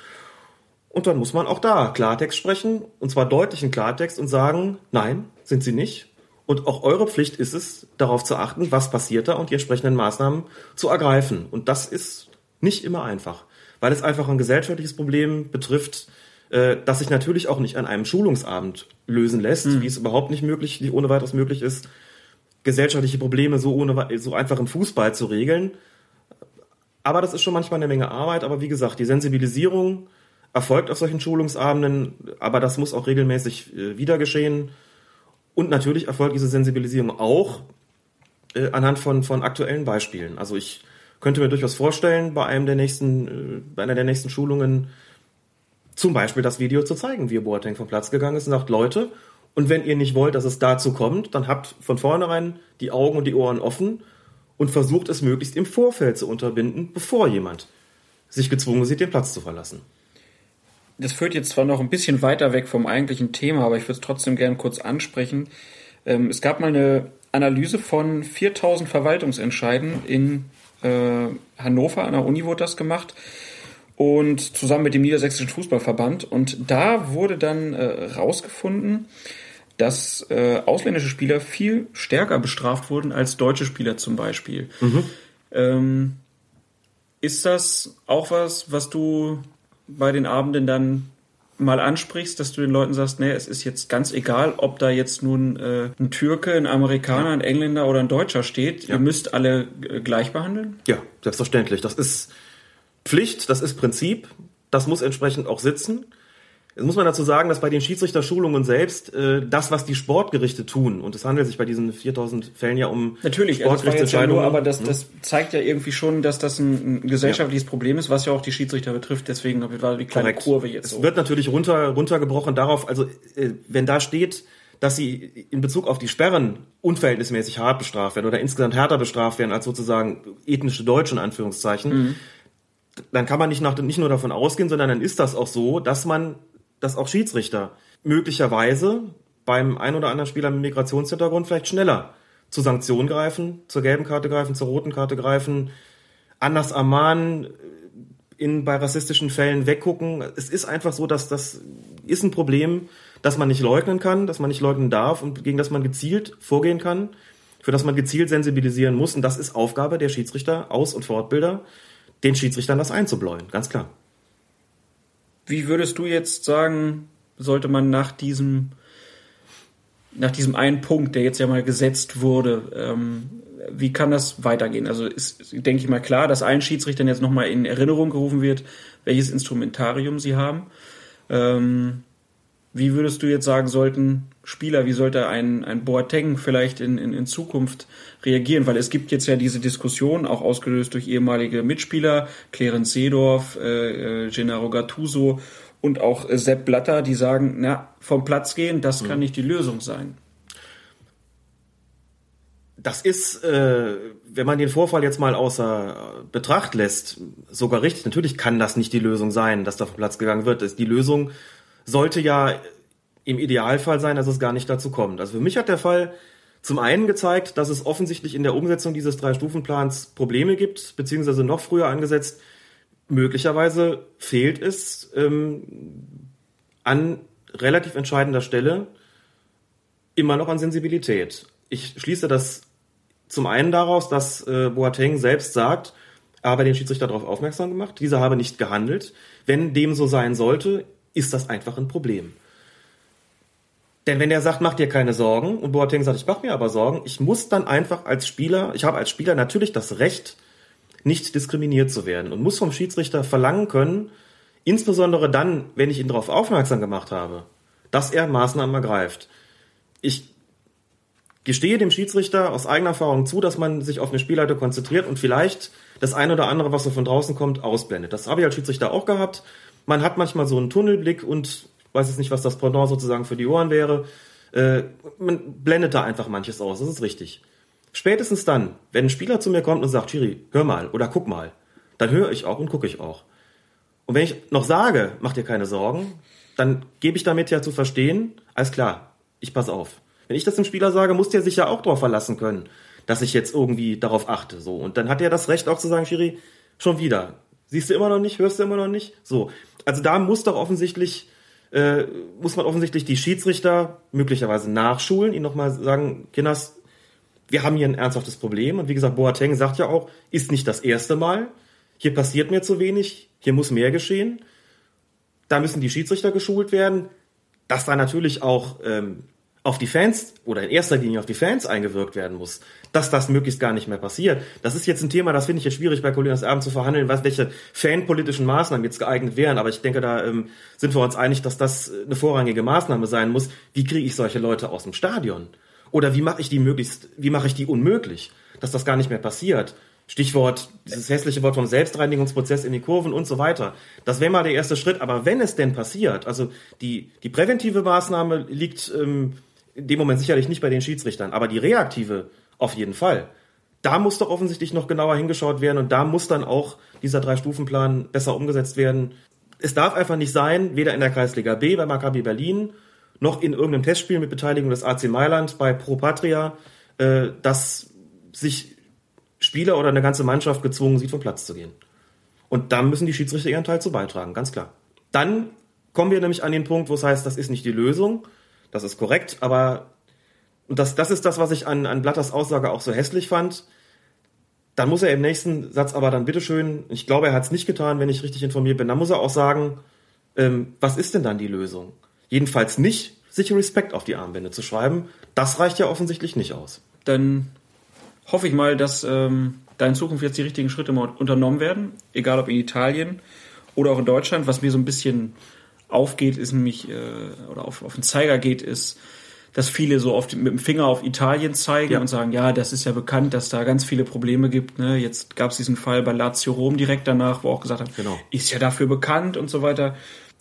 Und dann muss man auch da Klartext sprechen, und zwar deutlichen Klartext und sagen, nein, sind sie nicht. Und auch eure Pflicht ist es, darauf zu achten, was passiert da und die entsprechenden Maßnahmen zu ergreifen. Und das ist nicht immer einfach, weil es einfach ein gesellschaftliches Problem betrifft, äh, das sich natürlich auch nicht an einem Schulungsabend lösen lässt, mhm. wie es überhaupt nicht möglich, wie ohne weiteres möglich ist, gesellschaftliche Probleme so ohne so einfach im Fußball zu regeln. Aber das ist schon manchmal eine Menge Arbeit. Aber wie gesagt, die Sensibilisierung erfolgt auf solchen Schulungsabenden, aber das muss auch regelmäßig äh, wieder geschehen. Und natürlich erfolgt diese Sensibilisierung auch äh, anhand von, von aktuellen Beispielen. Also ich könnte mir durchaus vorstellen, bei einem der nächsten, äh, bei einer der nächsten Schulungen zum Beispiel das Video zu zeigen, wie Boateng vom Platz gegangen ist und sagt, Leute, und wenn ihr nicht wollt, dass es dazu kommt, dann habt von vornherein die Augen und die Ohren offen und versucht es möglichst im Vorfeld zu unterbinden, bevor jemand sich gezwungen sieht, den Platz zu verlassen das führt jetzt zwar noch ein bisschen weiter weg vom eigentlichen Thema, aber ich würde es trotzdem gern kurz ansprechen. Ähm, es gab mal eine Analyse von 4000 Verwaltungsentscheiden in äh, Hannover, an der Uni wurde das gemacht und zusammen mit dem Niedersächsischen Fußballverband. Und da wurde dann äh, rausgefunden, dass äh, ausländische Spieler viel stärker bestraft wurden als deutsche Spieler zum Beispiel. Mhm. Ähm, ist das auch was, was du bei den Abenden dann mal ansprichst, dass du den Leuten sagst, nee, es ist jetzt ganz egal, ob da jetzt nun äh, ein Türke, ein Amerikaner, ein Engländer oder ein Deutscher steht. Ja. Ihr müsst alle äh, gleich behandeln? Ja, selbstverständlich. Das ist Pflicht, das ist Prinzip, das muss entsprechend auch sitzen. Jetzt muss man dazu sagen, dass bei den Schiedsrichterschulungen selbst äh, das, was die Sportgerichte tun, und es handelt sich bei diesen 4000 Fällen ja um Natürlich, Sportgerichtsentscheidungen. Also ja aber das, das zeigt ja irgendwie schon, dass das ein, ein gesellschaftliches ja. Problem ist, was ja auch die Schiedsrichter betrifft. Deswegen war die kleine Korrekt. Kurve jetzt so. Es wird natürlich runter, runtergebrochen darauf, also äh, wenn da steht, dass sie in Bezug auf die Sperren unverhältnismäßig hart bestraft werden oder insgesamt härter bestraft werden als sozusagen ethnische Deutsche in Anführungszeichen, mhm. dann kann man nicht, nach, nicht nur davon ausgehen, sondern dann ist das auch so, dass man dass auch Schiedsrichter möglicherweise beim ein oder anderen Spieler mit Migrationshintergrund vielleicht schneller zu Sanktionen greifen, zur gelben Karte greifen, zur roten Karte greifen, anders ermahnen, in, bei rassistischen Fällen weggucken. Es ist einfach so, dass das ist ein Problem, das man nicht leugnen kann, das man nicht leugnen darf und gegen das man gezielt vorgehen kann, für das man gezielt sensibilisieren muss. Und das ist Aufgabe der Schiedsrichter, Aus- und Fortbilder, den Schiedsrichtern das einzubläuen, ganz klar. Wie würdest du jetzt sagen, sollte man nach diesem, nach diesem einen Punkt, der jetzt ja mal gesetzt wurde, ähm, wie kann das weitergehen? Also ist, denke ich mal, klar, dass allen Schiedsrichtern jetzt nochmal in Erinnerung gerufen wird, welches Instrumentarium sie haben. Ähm, wie würdest du jetzt sagen, sollten Spieler, wie sollte ein, ein Boateng vielleicht in, in, in Zukunft reagieren? Weil es gibt jetzt ja diese Diskussion, auch ausgelöst durch ehemalige Mitspieler, Clarence Seedorf, äh, äh, Gennaro Gattuso und auch äh, Sepp Blatter, die sagen, na, vom Platz gehen, das kann mhm. nicht die Lösung sein. Das ist, äh, wenn man den Vorfall jetzt mal außer Betracht lässt, sogar richtig. Natürlich kann das nicht die Lösung sein, dass da vom Platz gegangen wird. Die Lösung sollte ja im Idealfall sein, dass es gar nicht dazu kommt. Also für mich hat der Fall zum einen gezeigt, dass es offensichtlich in der Umsetzung dieses Drei-Stufen-Plans Probleme gibt, beziehungsweise noch früher angesetzt. Möglicherweise fehlt es ähm, an relativ entscheidender Stelle immer noch an Sensibilität. Ich schließe das zum einen daraus, dass äh, Boateng selbst sagt, er habe den Schiedsrichter darauf aufmerksam gemacht, dieser habe nicht gehandelt. Wenn dem so sein sollte, ist das einfach ein Problem. Denn wenn er sagt, mach dir keine Sorgen und Boateng sagt, ich mach mir aber Sorgen, ich muss dann einfach als Spieler, ich habe als Spieler natürlich das Recht, nicht diskriminiert zu werden und muss vom Schiedsrichter verlangen können, insbesondere dann, wenn ich ihn darauf aufmerksam gemacht habe, dass er Maßnahmen ergreift. Ich gestehe dem Schiedsrichter aus eigener Erfahrung zu, dass man sich auf eine Spielleiter konzentriert und vielleicht das eine oder andere, was so von draußen kommt, ausblendet. Das habe ich als Schiedsrichter auch gehabt man hat manchmal so einen Tunnelblick und weiß jetzt nicht, was das Pendant sozusagen für die Ohren wäre. Äh, man blendet da einfach manches aus, das ist richtig. Spätestens dann, wenn ein Spieler zu mir kommt und sagt, Chiri, hör mal oder guck mal, dann höre ich auch und gucke ich auch. Und wenn ich noch sage, mach dir keine Sorgen, dann gebe ich damit ja zu verstehen, alles klar, ich pass auf. Wenn ich das dem Spieler sage, muss der sich ja auch darauf verlassen können, dass ich jetzt irgendwie darauf achte. So. Und dann hat er das Recht auch zu sagen, Schiri, schon wieder. Siehst du immer noch nicht, hörst du immer noch nicht? So. Also da muss doch offensichtlich, äh, muss man offensichtlich die Schiedsrichter möglicherweise nachschulen, ihnen nochmal sagen, Kinders, wir haben hier ein ernsthaftes Problem. Und wie gesagt, Boateng sagt ja auch, ist nicht das erste Mal. Hier passiert mir zu wenig, hier muss mehr geschehen. Da müssen die Schiedsrichter geschult werden. Dass da natürlich auch ähm, auf die Fans oder in erster Linie auf die Fans eingewirkt werden muss, dass das möglichst gar nicht mehr passiert. Das ist jetzt ein Thema, das finde ich jetzt schwierig bei Colinas Abend zu verhandeln, was, welche fanpolitischen Maßnahmen jetzt geeignet wären. Aber ich denke, da ähm, sind wir uns einig, dass das eine vorrangige Maßnahme sein muss. Wie kriege ich solche Leute aus dem Stadion? Oder wie mache ich die möglichst, wie mache ich die unmöglich, dass das gar nicht mehr passiert? Stichwort, dieses hässliche Wort vom Selbstreinigungsprozess in die Kurven und so weiter. Das wäre mal der erste Schritt. Aber wenn es denn passiert, also die, die präventive Maßnahme liegt ähm, in dem Moment sicherlich nicht bei den Schiedsrichtern, aber die reaktive auf jeden Fall. Da muss doch offensichtlich noch genauer hingeschaut werden und da muss dann auch dieser Drei-Stufen-Plan besser umgesetzt werden. Es darf einfach nicht sein, weder in der Kreisliga B bei Maccabi Berlin noch in irgendeinem Testspiel mit Beteiligung des AC Mailand bei Pro Patria, äh, dass sich Spieler oder eine ganze Mannschaft gezwungen sieht, vom Platz zu gehen. Und da müssen die Schiedsrichter ihren Teil zu beitragen, ganz klar. Dann kommen wir nämlich an den Punkt, wo es heißt, das ist nicht die Lösung, das ist korrekt, aber und das, das ist das, was ich an, an Blatters Aussage auch so hässlich fand. Dann muss er im nächsten Satz aber dann bitteschön, ich glaube, er hat es nicht getan, wenn ich richtig informiert bin, dann muss er auch sagen, ähm, was ist denn dann die Lösung? Jedenfalls nicht, sich Respekt auf die Armbände zu schreiben. Das reicht ja offensichtlich nicht aus. Dann hoffe ich mal, dass ähm, da in Zukunft jetzt die richtigen Schritte mal unternommen werden, egal ob in Italien oder auch in Deutschland. Was mir so ein bisschen aufgeht, ist nämlich, äh, oder auf, auf den Zeiger geht, ist, dass viele so oft mit dem Finger auf Italien zeigen ja. und sagen, ja, das ist ja bekannt, dass da ganz viele Probleme gibt. Ne? Jetzt gab es diesen Fall bei Lazio Rom direkt danach, wo auch gesagt haben, genau. ist ja dafür bekannt und so weiter.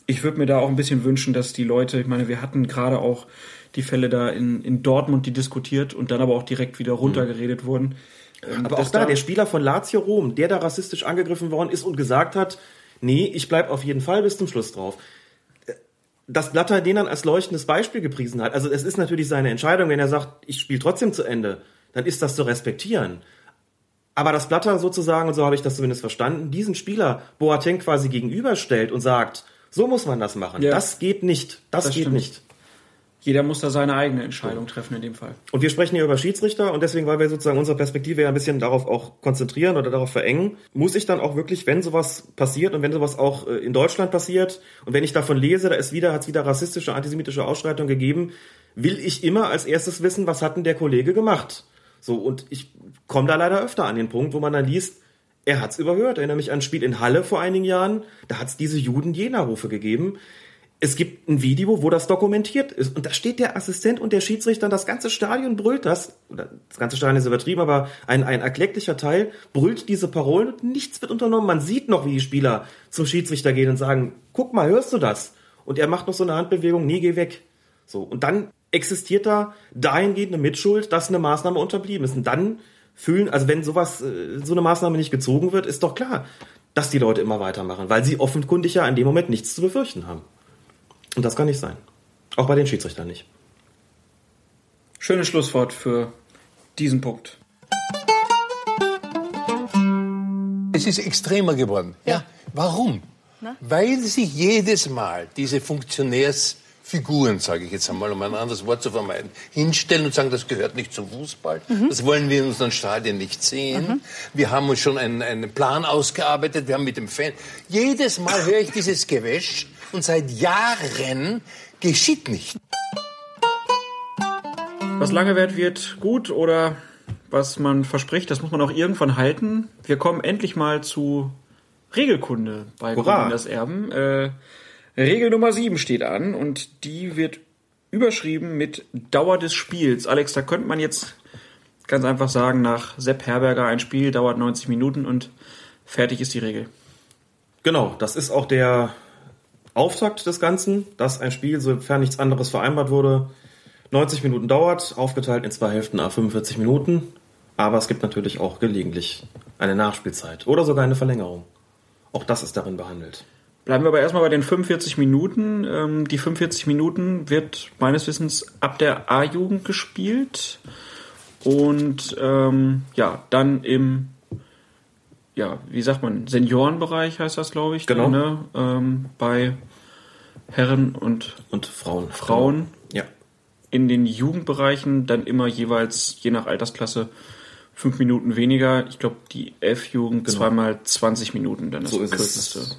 Ich würde mir da auch ein bisschen wünschen, dass die Leute, ich meine, wir hatten gerade auch die Fälle da in, in Dortmund, die diskutiert und dann aber auch direkt wieder runtergeredet mhm. wurden. Ähm, aber auch da, der Spieler von Lazio Rom, der da rassistisch angegriffen worden ist und gesagt hat, nee, ich bleib auf jeden Fall bis zum Schluss drauf dass Blatter den dann als leuchtendes Beispiel gepriesen hat. Also es ist natürlich seine Entscheidung, wenn er sagt, ich spiele trotzdem zu Ende, dann ist das zu respektieren. Aber dass Blatter sozusagen, und so habe ich das zumindest verstanden, diesen Spieler Boateng quasi gegenüberstellt und sagt, so muss man das machen. Ja. Das geht nicht. Das, das geht stimmt. nicht. Jeder muss da seine eigene Entscheidung treffen in dem Fall. Und wir sprechen hier über Schiedsrichter und deswegen, weil wir sozusagen unsere Perspektive ja ein bisschen darauf auch konzentrieren oder darauf verengen, muss ich dann auch wirklich, wenn sowas passiert und wenn sowas auch äh, in Deutschland passiert und wenn ich davon lese, da ist wieder, hat es wieder rassistische, antisemitische Ausschreitungen gegeben, will ich immer als erstes wissen, was hat denn der Kollege gemacht? So, und ich komme da leider öfter an den Punkt, wo man dann liest, er hat's überhört. Ich erinnere mich an ein Spiel in Halle vor einigen Jahren, da hat's diese Juden-Jena-Rufe gegeben es gibt ein Video, wo das dokumentiert ist. Und da steht der Assistent und der Schiedsrichter, das ganze Stadion brüllt das, das ganze Stadion ist übertrieben, aber ein, ein erklecklicher Teil brüllt diese Parolen und nichts wird unternommen. Man sieht noch, wie die Spieler zum Schiedsrichter gehen und sagen, guck mal, hörst du das? Und er macht noch so eine Handbewegung, nee, geh weg. So. Und dann existiert da dahingehend eine Mitschuld, dass eine Maßnahme unterblieben ist. Und dann fühlen, also wenn sowas, äh, so eine Maßnahme nicht gezogen wird, ist doch klar, dass die Leute immer weitermachen, weil sie offenkundig ja in dem Moment nichts zu befürchten haben. Und das kann nicht sein. Auch bei den Schiedsrichtern nicht. Schönes Schlusswort für diesen Punkt. Es ist extremer geworden. Ja. Warum? Na? Weil sich jedes Mal diese Funktionärsfiguren, sage ich jetzt einmal, um ein anderes Wort zu vermeiden, hinstellen und sagen, das gehört nicht zum Fußball, mhm. das wollen wir in unseren Stadien nicht sehen. Mhm. Wir haben uns schon einen, einen Plan ausgearbeitet, wir haben mit dem Fan. Jedes Mal höre ich dieses Gewäsch und seit Jahren geschieht nicht. Was lange währt, wird gut oder was man verspricht, das muss man auch irgendwann halten. Wir kommen endlich mal zu Regelkunde bei das Erben. Äh, Regel Nummer 7 steht an und die wird überschrieben mit Dauer des Spiels. Alex, da könnte man jetzt ganz einfach sagen, nach Sepp Herberger ein Spiel dauert 90 Minuten und fertig ist die Regel. Genau, das ist auch der Auftakt des Ganzen, dass ein Spiel, sofern nichts anderes vereinbart wurde, 90 Minuten dauert, aufgeteilt in zwei Hälften a 45 Minuten. Aber es gibt natürlich auch gelegentlich eine Nachspielzeit oder sogar eine Verlängerung. Auch das ist darin behandelt. Bleiben wir aber erstmal bei den 45 Minuten. Ähm, die 45 Minuten wird meines Wissens ab der A-Jugend gespielt und ähm, ja, dann im, ja, wie sagt man, Seniorenbereich heißt das, glaube ich. Genau. Ne? Ähm, bei Herren und, Und Frauen. Frauen. Ja. in den Jugendbereichen dann immer jeweils, je nach Altersklasse, fünf Minuten weniger. Ich glaube, die F-Jugend zweimal 20 Minuten, dann das Genau. So ist kürzeste. es.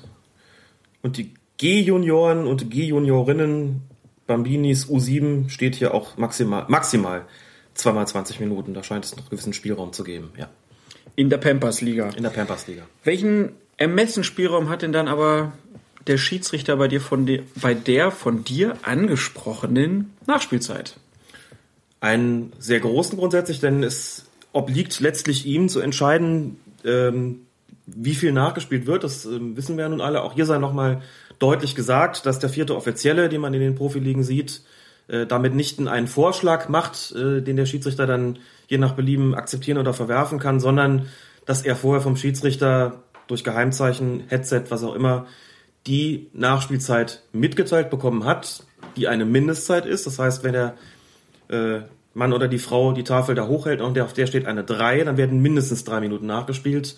Und die G-Junioren und G-Juniorinnen, Bambinis U7 steht hier auch maximal, maximal zweimal 20 Minuten. Da scheint es noch gewissen Spielraum zu geben, ja. In der Pampers-Liga. In der Pampers-Liga. Welchen Ermessensspielraum hat denn dann aber der Schiedsrichter bei dir von de, bei der von dir angesprochenen Nachspielzeit? Einen sehr großen grundsätzlich, denn es obliegt letztlich ihm zu entscheiden, ähm, wie viel nachgespielt wird. Das ähm, wissen wir ja nun alle. Auch hier sei nochmal deutlich gesagt, dass der vierte Offizielle, den man in den Profiligen sieht, äh, damit nicht einen Vorschlag macht, äh, den der Schiedsrichter dann je nach Belieben akzeptieren oder verwerfen kann, sondern dass er vorher vom Schiedsrichter durch Geheimzeichen, Headset, was auch immer, die Nachspielzeit mitgeteilt bekommen hat, die eine Mindestzeit ist. Das heißt, wenn der äh, Mann oder die Frau die Tafel da hochhält und auf der steht eine 3, dann werden mindestens drei Minuten nachgespielt,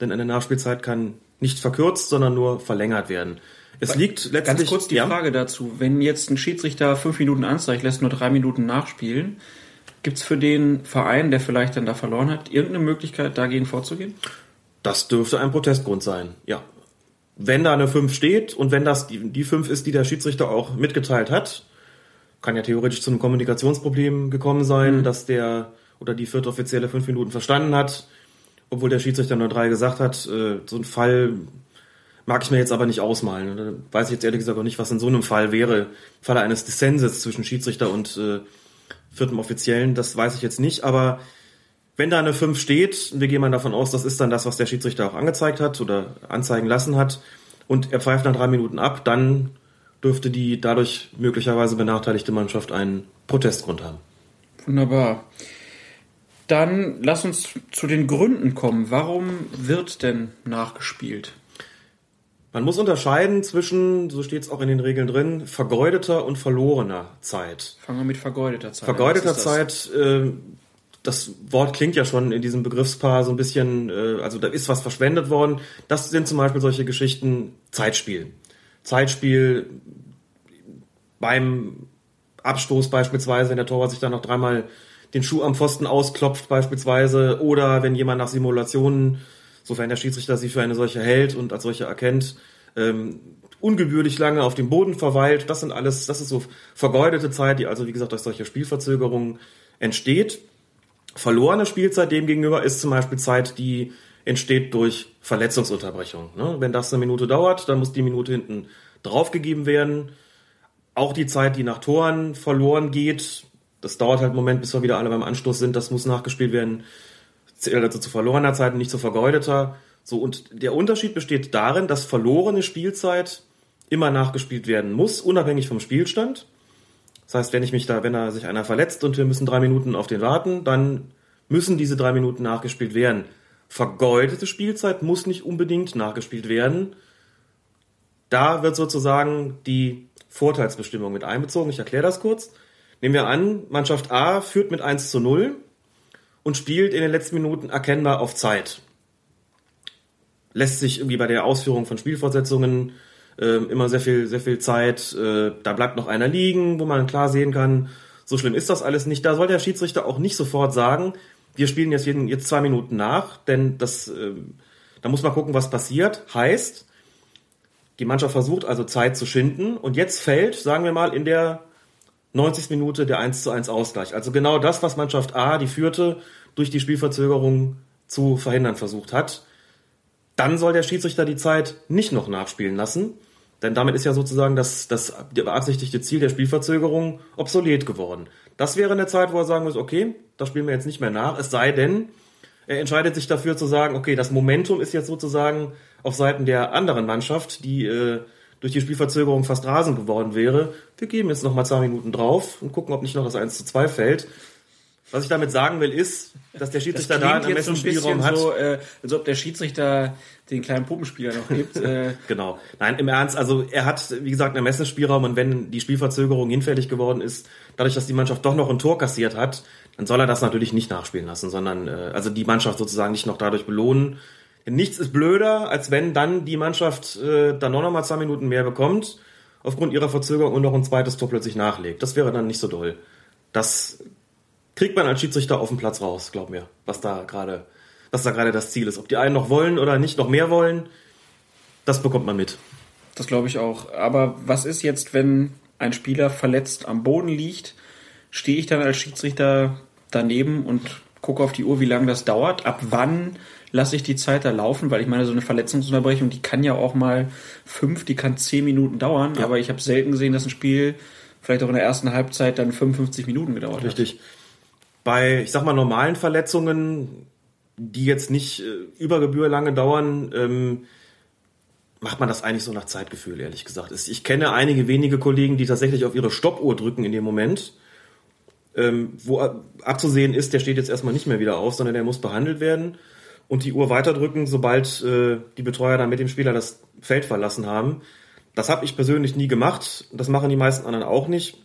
denn eine Nachspielzeit kann nicht verkürzt, sondern nur verlängert werden. Es liegt letztlich... Ganz kurz die ja, Frage dazu. Wenn jetzt ein Schiedsrichter fünf Minuten anzeigt, lässt nur drei Minuten nachspielen, gibt es für den Verein, der vielleicht dann da verloren hat, irgendeine Möglichkeit, dagegen vorzugehen? Das dürfte ein Protestgrund sein, ja. Wenn da eine 5 steht und wenn das die, die 5 ist, die der Schiedsrichter auch mitgeteilt hat, kann ja theoretisch zu einem Kommunikationsproblem gekommen sein, dass der oder die vierte Offizielle fünf Minuten verstanden hat, obwohl der Schiedsrichter nur drei gesagt hat. Äh, so ein Fall mag ich mir jetzt aber nicht ausmalen. Da weiß ich jetzt ehrlich gesagt auch nicht, was in so einem Fall wäre. Falle eines Dissenses zwischen Schiedsrichter und äh, viertem Offiziellen, das weiß ich jetzt nicht, aber wenn da eine 5 steht, wir gehen mal davon aus, das ist dann das, was der Schiedsrichter auch angezeigt hat oder anzeigen lassen hat, und er pfeift nach drei Minuten ab, dann dürfte die dadurch möglicherweise benachteiligte Mannschaft einen Protestgrund haben. Wunderbar. Dann lass uns zu den Gründen kommen. Warum wird denn nachgespielt? Man muss unterscheiden zwischen, so steht es auch in den Regeln drin, vergeudeter und verlorener Zeit. Fangen wir mit vergeudeter Zeit. an. Vergeudeter? Zeit, äh, das Wort klingt ja schon in diesem Begriffspaar so ein bisschen, äh, also da ist was verschwendet worden. Das sind zum Beispiel solche Geschichten Zeitspiel. Zeitspiel beim Abstoß beispielsweise, wenn der Torwart sich dann noch dreimal den Schuh am Pfosten ausklopft beispielsweise oder wenn jemand nach Simulationen, sofern der Schiedsrichter sie für eine solche hält und als solche erkennt, ähm, ungebührlich lange auf dem Boden verweilt. Das sind alles, das ist so vergeudete Zeit, die also wie gesagt durch solche Spielverzögerungen entsteht. Verlorene Spielzeit demgegenüber ist zum Beispiel Zeit, die entsteht durch Verletzungsunterbrechung. Ne? Wenn das eine Minute dauert, dann muss die Minute hinten draufgegeben werden. Auch die Zeit, die nach Toren verloren geht, das dauert halt einen Moment, bis wir wieder alle beim Anstoß sind, das muss nachgespielt werden. Zählt also zu verlorener Zeit und nicht zu vergeudeter. So, und der Unterschied besteht darin, dass verlorene Spielzeit immer nachgespielt werden muss, unabhängig vom Spielstand. Das heißt, wenn ich mich da, wenn da sich einer verletzt und wir müssen drei Minuten auf den warten, dann müssen diese drei Minuten nachgespielt werden. Vergeudete Spielzeit muss nicht unbedingt nachgespielt werden. Da wird sozusagen die Vorteilsbestimmung mit einbezogen. Ich erkläre das kurz. Nehmen wir an, Mannschaft A führt mit 1 zu 0 und spielt in den letzten Minuten erkennbar auf Zeit. Lässt sich irgendwie bei der Ausführung von Spielfortsetzungen äh, immer sehr viel, sehr viel Zeit, äh, da bleibt noch einer liegen, wo man klar sehen kann, so schlimm ist das alles nicht. Da soll der Schiedsrichter auch nicht sofort sagen, wir spielen jetzt, jeden, jetzt zwei Minuten nach, denn das, äh, da muss man gucken, was passiert. Heißt, die Mannschaft versucht also Zeit zu schinden und jetzt fällt, sagen wir mal, in der 90. Minute der 1 zu 1 Ausgleich. Also genau das, was Mannschaft A, die führte, durch die Spielverzögerung zu verhindern versucht hat. Dann soll der Schiedsrichter die Zeit nicht noch nachspielen lassen, denn damit ist ja sozusagen das, das beabsichtigte Ziel der Spielverzögerung obsolet geworden. Das wäre eine Zeit, wo er sagen muss, okay, das spielen wir jetzt nicht mehr nach, es sei denn, er entscheidet sich dafür zu sagen, okay, das Momentum ist jetzt sozusagen auf Seiten der anderen Mannschaft, die äh, durch die Spielverzögerung fast rasend geworden wäre. Wir geben jetzt noch mal zwei Minuten drauf und gucken, ob nicht noch das 1 zu 2 fällt. Was ich damit sagen will, ist, dass der Schiedsrichter da einen jetzt so hat. so, äh, als ob der Schiedsrichter den kleinen Puppenspieler noch gibt. [laughs] äh, Genau. Nein, im Ernst, also er hat, wie gesagt, einen Ermessensspielraum und wenn die Spielverzögerung hinfällig geworden ist, dadurch, dass die Mannschaft doch noch ein Tor kassiert hat, dann soll er das natürlich nicht nachspielen lassen, sondern äh, also die Mannschaft sozusagen nicht noch dadurch belohnen. Denn nichts ist blöder, als wenn dann die Mannschaft äh, dann noch mal zwei Minuten mehr bekommt, aufgrund ihrer Verzögerung und noch ein zweites Tor plötzlich nachlegt. Das wäre dann nicht so doll. Das kriegt man als Schiedsrichter auf dem Platz raus, glaub mir, was da gerade, was da gerade das Ziel ist. Ob die einen noch wollen oder nicht noch mehr wollen, das bekommt man mit. Das glaube ich auch. Aber was ist jetzt, wenn ein Spieler verletzt am Boden liegt? Stehe ich dann als Schiedsrichter daneben und gucke auf die Uhr, wie lange das dauert? Ab wann lasse ich die Zeit da laufen? Weil ich meine, so eine Verletzungsunterbrechung, die kann ja auch mal fünf, die kann zehn Minuten dauern. Ja. Aber ich habe selten gesehen, dass ein Spiel vielleicht auch in der ersten Halbzeit dann 55 Minuten gedauert hat. Richtig. Bei, ich sag mal, normalen Verletzungen, die jetzt nicht äh, über Gebühr lange dauern, ähm, macht man das eigentlich so nach Zeitgefühl, ehrlich gesagt. Es- Ich kenne einige wenige Kollegen, die tatsächlich auf ihre Stoppuhr drücken in dem Moment, ähm, wo ab- abzusehen ist, der steht jetzt erstmal nicht mehr wieder auf, sondern der muss behandelt werden und die Uhr weiterdrücken, sobald äh, die Betreuer dann mit dem Spieler das Feld verlassen haben. Das habe ich persönlich nie gemacht. Das machen die meisten anderen auch nicht,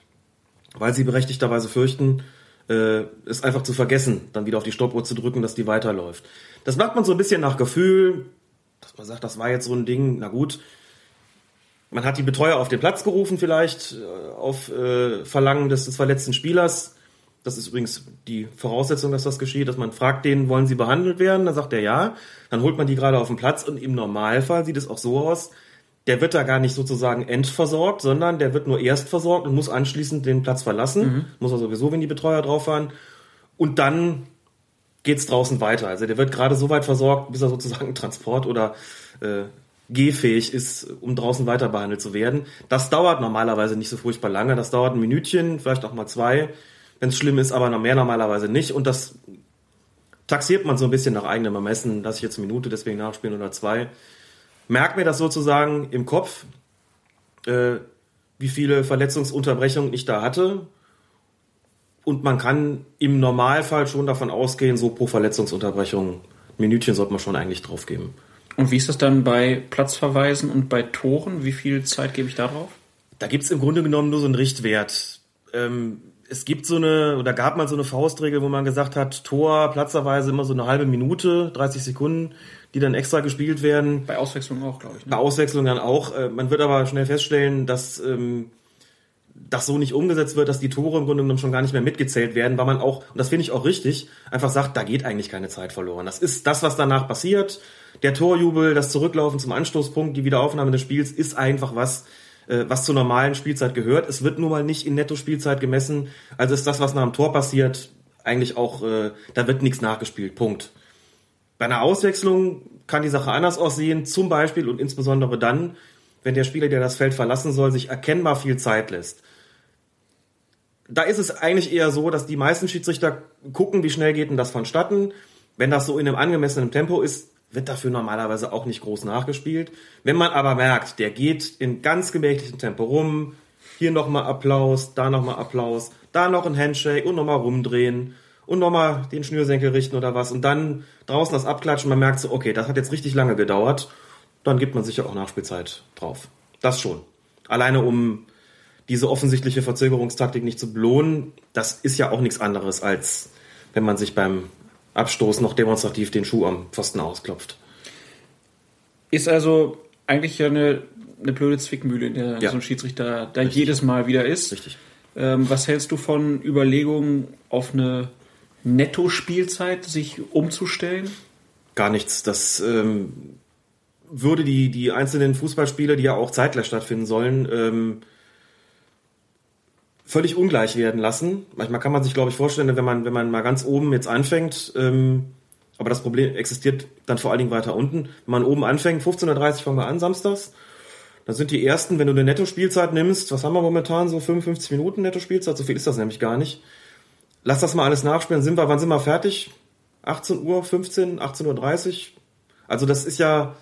weil sie berechtigterweise fürchten, äh, es einfach zu vergessen, dann wieder auf die Stoppuhr zu drücken, dass die weiterläuft. Das macht man so ein bisschen nach Gefühl, dass man sagt, das war jetzt so ein Ding, na gut. Man hat die Betreuer auf den Platz gerufen vielleicht, äh, auf äh, Verlangen des, des verletzten Spielers. Das ist übrigens die Voraussetzung, dass das geschieht, dass man fragt den, wollen sie behandelt werden? Dann sagt er ja. Dann holt man die gerade auf den Platz und im Normalfall sieht es auch so aus, der wird da gar nicht sozusagen endversorgt, sondern der wird nur erst versorgt und muss anschließend den Platz verlassen. Muss er sowieso, wenn die Betreuer drauf fahren. Und dann geht's draußen weiter. Also der wird gerade so weit versorgt, bis er sozusagen [laughs] Transport oder äh, gehfähig ist, um draußen weiter behandelt zu werden. Das dauert normalerweise nicht so furchtbar lange. Das dauert ein Minütchen, vielleicht auch mal zwei, wenn es schlimm ist, aber noch mehr normalerweise nicht. Und das taxiert man so ein bisschen nach eigenem Ermessen, dass ich jetzt eine Minute deswegen nachspielen oder zwei. Merk mir das sozusagen im Kopf, äh, wie viele Verletzungsunterbrechungen ich da hatte. Und man kann im Normalfall schon davon ausgehen, so pro Verletzungsunterbrechung, ein Minütchen sollte man schon eigentlich drauf geben. Und wie ist das dann bei Platzverweisen und bei Toren? Wie viel Zeit gebe ich da drauf? Da gibt's im Grunde genommen nur so einen Richtwert. Ähm, es gibt so eine, oder gab mal so eine Faustregel, wo man gesagt hat, Tor, platzerweise immer so eine halbe Minute, 30 Sekunden, die dann extra gespielt werden. Bei Auswechslung auch, glaube ich. Ne? Bei Auswechslung dann auch. Äh, Man wird aber schnell feststellen, dass ähm, das so nicht umgesetzt wird, dass die Tore im Grunde genommen schon gar nicht mehr mitgezählt werden, weil man auch, und das finde ich auch richtig, einfach sagt, da geht eigentlich keine Zeit verloren. Das ist das, was danach passiert. Der Torjubel, das Zurücklaufen zum Anstoßpunkt, die Wiederaufnahme des Spiels ist einfach was, äh, was zur normalen Spielzeit gehört. Es wird nun mal nicht in Netto-Spielzeit gemessen. Also ist das, was nach dem Tor passiert, eigentlich auch, äh, da wird nichts nachgespielt. Punkt. Bei einer Auswechslung kann die Sache anders aussehen, zum Beispiel und insbesondere dann, wenn der Spieler, der das Feld verlassen soll, sich erkennbar viel Zeit lässt. Da ist es eigentlich eher so, dass die meisten Schiedsrichter gucken, wie schnell geht denn das vonstatten. Wenn das so in einem angemessenen Tempo ist, wird dafür normalerweise auch nicht groß nachgespielt. Wenn man aber merkt, der geht in ganz gemächlichem Tempo rum, hier nochmal Applaus, da nochmal Applaus, da noch ein Handshake und nochmal rumdrehen und nochmal den Schnürsenkel richten oder was und dann draußen das abklatschen, man merkt so, okay, das hat jetzt richtig lange gedauert, dann gibt man sicher auch Nachspielzeit drauf. Das schon. Alleine um diese offensichtliche Verzögerungstaktik nicht zu belohnen, das ist ja auch nichts anderes, als wenn man sich beim Abstoß noch demonstrativ den Schuh am Pfosten ausklopft. Ist also eigentlich ja eine, eine blöde Zwickmühle, in der Ja. so ein Schiedsrichter da jedes Mal wieder ist. Richtig. Ähm, was hältst du von Überlegungen, auf eine Netto-Spielzeit sich umzustellen? Gar nichts. Das ähm, würde die, die einzelnen Fußballspiele, die ja auch zeitgleich stattfinden sollen, ähm, völlig ungleich werden lassen. Manchmal kann man sich, glaube ich, vorstellen, wenn man, wenn man mal ganz oben jetzt anfängt, ähm, aber das Problem existiert dann vor allen Dingen weiter unten. Wenn man oben anfängt, 15.30 Uhr fangen wir an, samstags. Dann sind die ersten, wenn du eine Netto-Spielzeit nimmst, was haben wir momentan, so 55 Minuten Netto-Spielzeit, so viel ist das nämlich gar nicht. Lass das mal alles nachspielen, sind wir, wann sind wir fertig? 18 Uhr, 15, 18.30 Uhr? Also das ist ja,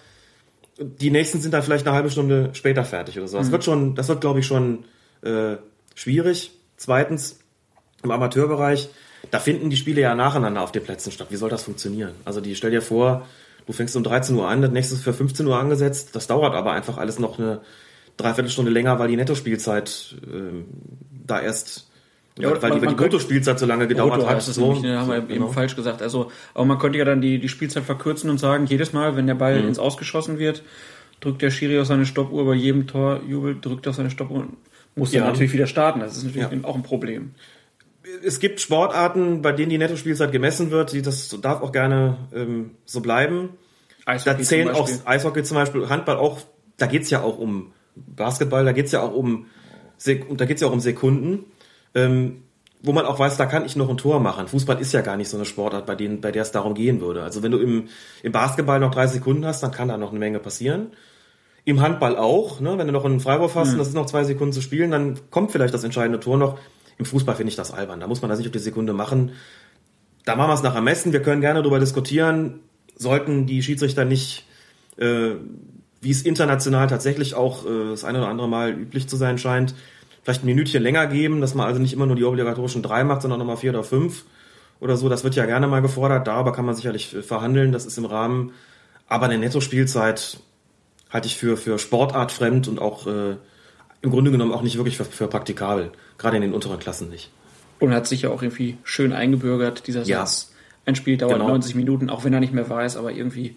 die nächsten sind dann vielleicht eine halbe Stunde später fertig oder so. Das wird schon, das wird glaube ich schon äh, schwierig. Zweitens, im Amateurbereich da finden die Spiele ja nacheinander auf den Plätzen statt. Wie soll das funktionieren? Also die stell dir vor, du fängst um 13 Uhr an, das nächste ist für 15 Uhr angesetzt. Das dauert aber einfach alles noch eine Dreiviertelstunde länger, weil die Nettospielzeit äh, da erst Ja, weil, man- die, man die Bruttospielzeit so lange gedauert Brutto hat. heißt es So, nämlich, ne, haben wir genau. eben falsch gesagt. Also, aber man könnte ja dann die, die Spielzeit verkürzen und sagen, jedes Mal, wenn der Ball Mhm. ins Ausgeschossen wird, drückt der Schiri auf seine Stoppuhr, bei jedem Torjubel drückt er auf seine Stoppuhr und muss dann Ja. natürlich wieder starten. Das ist natürlich Ja. auch ein Problem. es gibt Sportarten, bei denen die Nettospielzeit gemessen wird. Die, das darf auch gerne ähm, so bleiben. Eishockey Da zählen auch. Eishockey zum Beispiel, Handball auch. Da geht's ja auch um Basketball, da geht's ja auch um da geht's ja auch um Sekunden, ähm, wo man auch weiß, da kann ich noch ein Tor machen. Fußball ist ja gar nicht so eine Sportart, bei denen, bei der es darum gehen würde. Also wenn du im, im Basketball noch drei Sekunden hast, dann kann da noch eine Menge passieren. Im Handball auch, ne? wenn du noch einen Freiwurf hast und das ist noch zwei Sekunden zu spielen, dann kommt vielleicht das entscheidende Tor noch. Im Fußball finde ich das albern. Da muss man das nicht auf die Sekunde machen. Da machen wir es nach Ermessen. Wir können gerne darüber diskutieren. Sollten die Schiedsrichter nicht, äh, wie es international tatsächlich auch äh, das eine oder andere Mal üblich zu sein scheint, vielleicht ein Minütchen länger geben, dass man also nicht immer nur die obligatorischen drei macht, sondern nochmal vier oder fünf oder so. Das wird ja gerne mal gefordert. Darüber kann man sicherlich äh, verhandeln. Das ist im Rahmen. Aber eine Nettospielzeit halte ich für, für sportartfremd und auch äh, im Grunde genommen auch nicht wirklich für, für praktikabel. Gerade in den unteren Klassen nicht. Und hat sich ja auch irgendwie schön eingebürgert, dieser Ja. Satz. Ein Spiel dauert Genau. 90 Minuten, auch wenn er nicht mehr weiß, aber irgendwie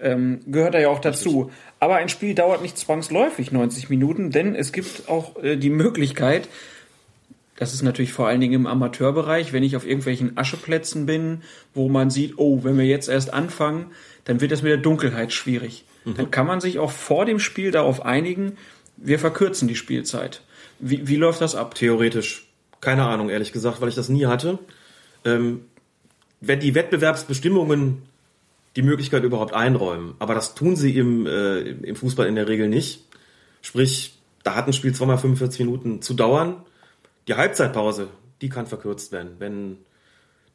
ähm, gehört er ja auch dazu. Aber ein Spiel dauert nicht zwangsläufig 90 Minuten, denn es gibt auch äh, die Möglichkeit, das ist natürlich vor allen Dingen im Amateurbereich, wenn ich auf irgendwelchen Ascheplätzen bin, wo man sieht, oh, wenn wir jetzt erst anfangen, dann wird es mit der Dunkelheit schwierig. Dann kann man sich auch vor dem Spiel darauf einigen, wir verkürzen die Spielzeit. Wie, wie läuft das ab? Theoretisch. Keine Ahnung, ehrlich gesagt, weil ich das nie hatte. Ähm, wenn die Wettbewerbsbestimmungen die Möglichkeit überhaupt einräumen, aber das tun sie im, äh, im Fußball in der Regel nicht. Sprich, da hat ein Spiel zweimal 45 Minuten zu dauern. Die Halbzeitpause, die kann verkürzt werden. Wenn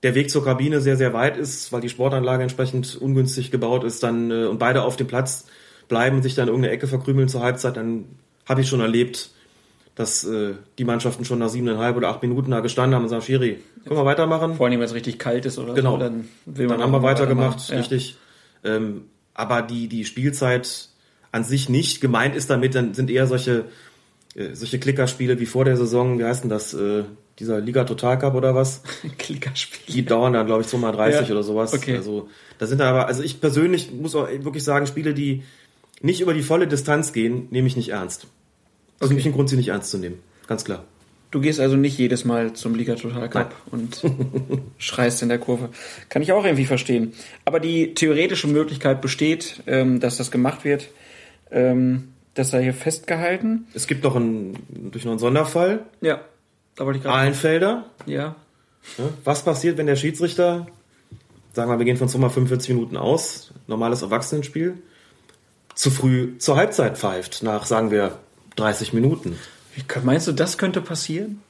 der Weg zur Kabine sehr, sehr weit ist, weil die Sportanlage entsprechend ungünstig gebaut ist, dann äh, und beide auf dem Platz bleiben, sich dann in irgendeine Ecke verkrümeln zur Halbzeit, dann habe ich schon erlebt, dass äh, die Mannschaften schon nach siebeneinhalb oder acht Minuten da gestanden haben und sagen, Schiri, können wir weitermachen? Vor allem, wenn es richtig kalt ist oder Genau. so, dann will man Dann haben wir weitergemacht, Ja. richtig. Ähm, aber die, die Spielzeit an sich nicht gemeint ist damit, dann sind eher solche, äh, solche Klickerspiele wie vor der Saison, wie heißt denn das, äh, dieser Liga Total Cup oder was? [laughs] Klickerspiel. Die dauern dann, glaube ich, so mal 30 Ja, oder sowas. okay. Also, da sind aber, also ich persönlich muss auch wirklich sagen, Spiele, die nicht über die volle Distanz gehen, nehme ich nicht ernst. Ist für mich ein Grund, sie nicht ernst zu nehmen. Ganz klar. Du gehst also nicht jedes Mal zum Liga Total Cup und [laughs] schreist in der Kurve. Kann ich auch irgendwie verstehen. Aber die theoretische Möglichkeit besteht, ähm, dass das gemacht wird. Ähm, das sei hier festgehalten. Es gibt noch einen, durch noch einen Sonderfall. Ja, da wollte ich gerade. Ahlenfelder. Ja. Was passiert, wenn der Schiedsrichter, sagen wir, wir gehen von so mal 45 Minuten aus, normales Erwachsenenspiel, zu früh zur Halbzeit pfeift, nach, sagen wir, 30 Minuten? Wie, meinst du, das könnte passieren?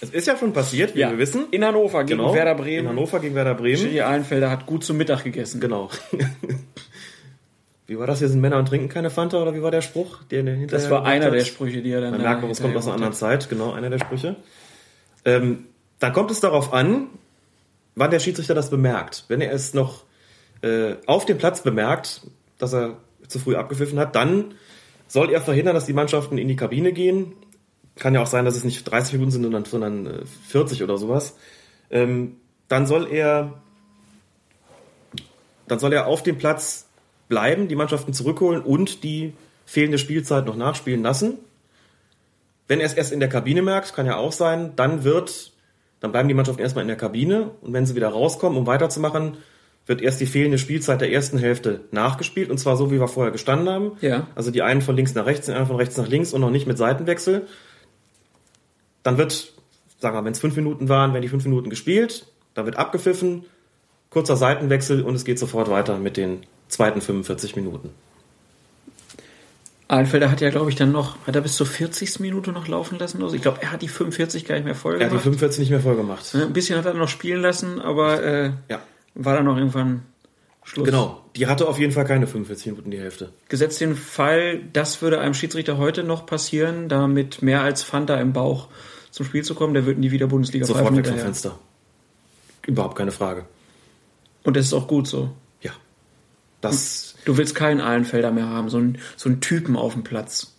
Es ist ja schon passiert, wie wir wissen. In Hannover gegen Genau. Werder Bremen. In Hannover gegen Werder Bremen. Schiri Ahlenfelder hat gut zum Mittag gegessen. Genau. [laughs] wie war das? Hier sind Männer und trinken keine Fanta, oder wie war der Spruch? Der hinterher Das war einer hat? der Sprüche, die er dann Man da merkt, man, es kommt aus einer anderen Zeit, genau, einer der Sprüche. Ähm, dann kommt es darauf an, wann der Schiedsrichter das bemerkt. Wenn er es noch äh, auf dem Platz bemerkt, dass er zu früh abgepfiffen hat, dann soll er verhindern, dass die Mannschaften in die Kabine gehen. Kann ja auch sein, dass es nicht 30 Minuten sind, sondern, sondern äh, 40 oder sowas. Ähm, dann soll er dann soll er auf dem Platz bleiben, die Mannschaften zurückholen und die fehlende Spielzeit noch nachspielen lassen. Wenn er es erst in der Kabine merkt, kann ja auch sein, dann wird, dann bleiben die Mannschaften erstmal in der Kabine und wenn sie wieder rauskommen, um weiterzumachen, wird erst die fehlende Spielzeit der ersten Hälfte nachgespielt und zwar so, wie wir vorher gestanden haben. Ja. Also die einen von links nach rechts, die anderen von rechts nach links und noch nicht mit Seitenwechsel. Dann wird, sagen wir, wenn es fünf Minuten waren, werden die fünf Minuten gespielt, dann wird abgepfiffen, kurzer Seitenwechsel und es geht sofort weiter mit den zweiten 45 Minuten. Ahlenfelder hat ja, glaube ich, dann noch, hat er bis zur 40. Minute noch laufen lassen oder so? Ich glaube, er hat die 45 gar nicht mehr voll Er hat die gemacht. 45 nicht mehr voll gemacht. Ne, Ein bisschen hat er noch spielen lassen, aber äh, Ja. War dann noch irgendwann Schluss. Genau. Die hatte auf jeden Fall keine 45 Minuten die Hälfte. Gesetzt den Fall, das würde einem Schiedsrichter heute noch passieren, da mit mehr als Fanta im Bauch zum Spiel zu kommen, der wird nie wieder Bundesliga Sofort weg vom. Fenster. Überhaupt keine Frage. Und das ist auch gut so. Ja. Das, Du willst keinen Ahlenfelder mehr haben, so einen, so einen Typen auf dem Platz.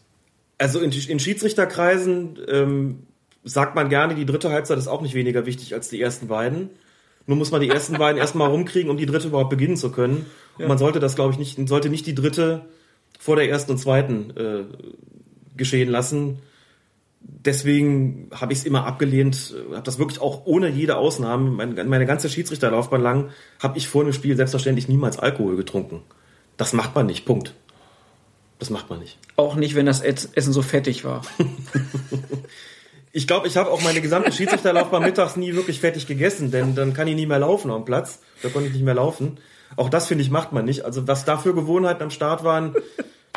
also in, in Schiedsrichterkreisen ähm, sagt man gerne, die dritte Halbzeit ist auch nicht weniger wichtig als die ersten beiden. Nur muss man die ersten beiden erstmal rumkriegen, um die dritte überhaupt beginnen zu können. Und man sollte das, glaube ich, nicht, sollte nicht die dritte vor der ersten und zweiten äh, geschehen lassen. Deswegen habe ich es immer abgelehnt, habe das wirklich auch ohne jede Ausnahme, meine, meine ganze Schiedsrichterlaufbahn lang, habe ich vor einem Spiel selbstverständlich niemals Alkohol getrunken. Das macht man nicht, Punkt. Das macht man nicht. Auch nicht, wenn das Essen so fettig war. [laughs] Ich glaube, ich habe auch meine gesamte Schiedsrichterlaufbahn mittags nie wirklich fertig gegessen, denn dann kann ich nie mehr laufen am Platz. Da konnte ich nicht mehr laufen. Auch das, finde ich, macht man nicht. Also was da für Gewohnheiten am Start waren.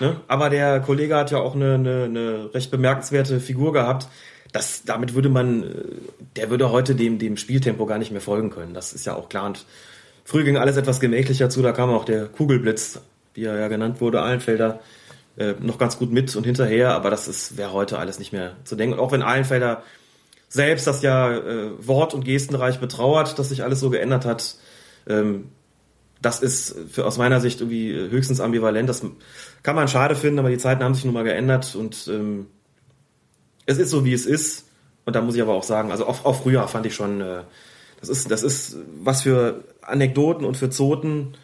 Ne? Aber der Kollege hat ja auch eine, eine, eine recht bemerkenswerte Figur gehabt. Das, damit würde man, äh, der würde heute dem, dem Spieltempo gar nicht mehr folgen können. Das ist ja auch klar. Und früher ging alles etwas gemächlicher zu. Da kam auch der Kugelblitz, wie er ja genannt wurde, Ahlenfelder, äh, noch ganz gut mit und hinterher. Aber das ist wäre heute alles nicht mehr zu denken. Und auch wenn Ahlenfelder selbst das ja äh, Wort- und Gestenreich betrauert, dass sich alles so geändert hat, ähm, das ist für, aus meiner Sicht irgendwie äh, höchstens ambivalent. Das kann man schade finden, aber die Zeiten haben sich nun mal geändert und ähm, es ist so, wie es ist. Und da muss ich aber auch sagen, also auch, auch früher fand ich schon, äh, das ist, das ist was für Anekdoten und für Zoten.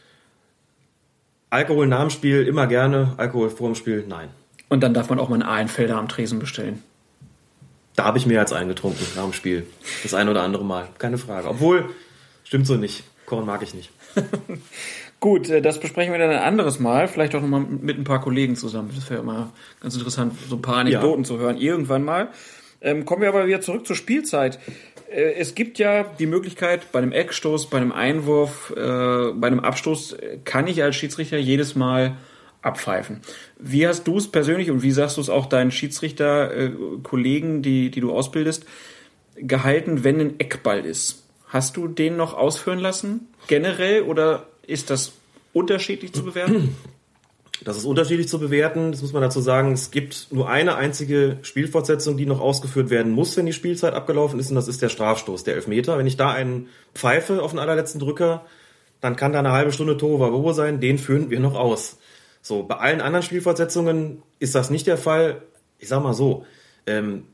Alkohol nach dem Spiel immer gerne, Alkohol vor dem Spiel nein. Und dann darf man auch mal einen Ahlenfelder am Tresen bestellen. Da habe ich mehr als eingetrunken nach dem Spiel. Das ein oder andere Mal, keine Frage. Obwohl, stimmt so nicht. Korn mag ich nicht. [laughs] Gut, äh, das besprechen wir dann ein anderes Mal, vielleicht auch nochmal mit ein paar Kollegen zusammen. Das wäre immer ganz interessant, so ein paar Anekdoten zu hören, irgendwann mal. Ähm, kommen wir aber wieder zurück zur Spielzeit. Äh, es gibt ja die Möglichkeit, bei einem Eckstoß, bei einem Einwurf, äh, bei einem Abstoß äh, kann ich als Schiedsrichter jedes Mal abpfeifen. Wie hast du es persönlich und wie sagst du es auch deinen Schiedsrichter-Kollegen, die, die du ausbildest, gehalten, wenn ein Eckball ist? Hast du den noch ausführen lassen, generell, oder ist das unterschiedlich zu bewerten? [clears throat] Das ist unterschiedlich zu bewerten. Das muss man dazu sagen. Es gibt nur eine einzige Spielfortsetzung, die noch ausgeführt werden muss, wenn die Spielzeit abgelaufen ist, und das ist der Strafstoß, der Elfmeter. Wenn ich da einen pfeife auf den allerletzten Drücker, dann kann da eine halbe Stunde Tohuwabohu sein. Den führen wir noch aus. So, bei allen anderen Spielfortsetzungen ist das nicht der Fall. Ich sag mal so, ähm,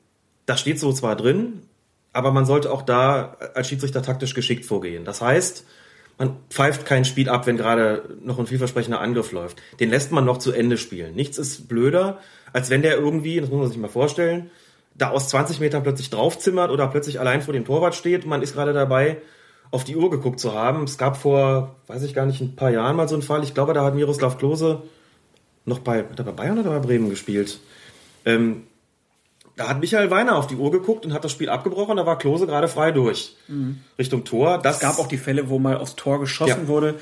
das steht so zwar drin, aber man sollte auch da als Schiedsrichter taktisch geschickt vorgehen. Das heißt, man pfeift kein Spiel ab, wenn gerade noch ein vielversprechender Angriff läuft. Den lässt man noch zu Ende spielen. Nichts ist blöder, als wenn der irgendwie, das muss man sich mal vorstellen, da aus 20 Metern plötzlich draufzimmert oder plötzlich allein vor dem Torwart steht. Man ist gerade dabei, auf die Uhr geguckt zu haben. Es gab vor, weiß ich gar nicht, ein paar Jahren mal so einen Fall. Ich glaube, da hat Miroslav Klose noch bei, hat er bei Bayern oder bei Bremen gespielt. Ähm, da hat Michael Weiner auf die Uhr geguckt und hat das Spiel abgebrochen. Da war Klose gerade frei durch Richtung Tor. Das Es gab auch die Fälle, wo mal aufs Tor geschossen Ja. wurde.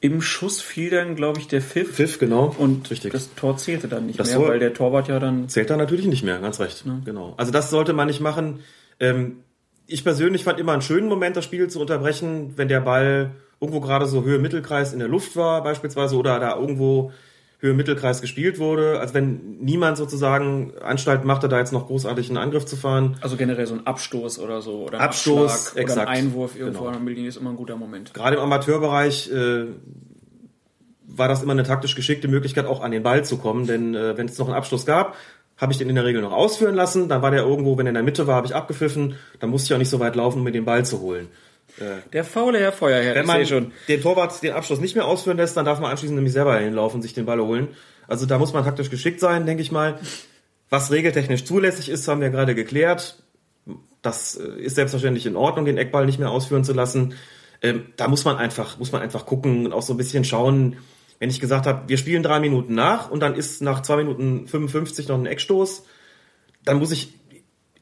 Im Schuss fiel dann, glaube ich, der Pfiff. Pfiff, genau. Und Richtig. das Tor zählte dann nicht Das mehr, Tor- weil der Torwart ja dann. Zählt da natürlich nicht mehr, ganz recht. Genau. Also das sollte man nicht machen. Ähm, ich persönlich fand immer einen schönen Moment, das Spiel zu unterbrechen, wenn der Ball irgendwo gerade so Höhe Mittelkreis in der Luft war, beispielsweise, oder da irgendwo Höhe Mittelkreis gespielt wurde. Also wenn niemand sozusagen Anstalt machte, da jetzt noch großartig einen Angriff zu fahren. Also generell so ein Abstoß oder so. Oder ein Abstoß, Abschlag oder exakt. ein Einwurf irgendwo Genau. an der Mittellinie ist immer ein guter Moment. Gerade im Amateurbereich äh, war das immer eine taktisch geschickte Möglichkeit, auch an den Ball zu kommen. Denn äh, wenn es noch einen Abschluss gab, habe ich den in der Regel noch ausführen lassen. Dann war der irgendwo, wenn er in der Mitte war, habe ich abgepfiffen. Dann musste ich auch nicht so weit laufen, um mir den Ball zu holen. Der faule Herr Feuerherr, Wenn man schon. den Torwart den Abschluss nicht mehr ausführen lässt, dann darf man anschließend nämlich selber hinlaufen und sich den Ball holen. Also da muss man taktisch geschickt sein, denke ich mal. Was regeltechnisch zulässig ist, haben wir gerade geklärt. Das äh, ist selbstverständlich in Ordnung, den Eckball nicht mehr ausführen zu lassen. Ähm, da muss man einfach, muss man einfach gucken und auch so ein bisschen schauen. Wenn ich gesagt habe, wir spielen drei Minuten nach und dann ist nach zwei Minuten 55 noch ein Eckstoß, dann muss ich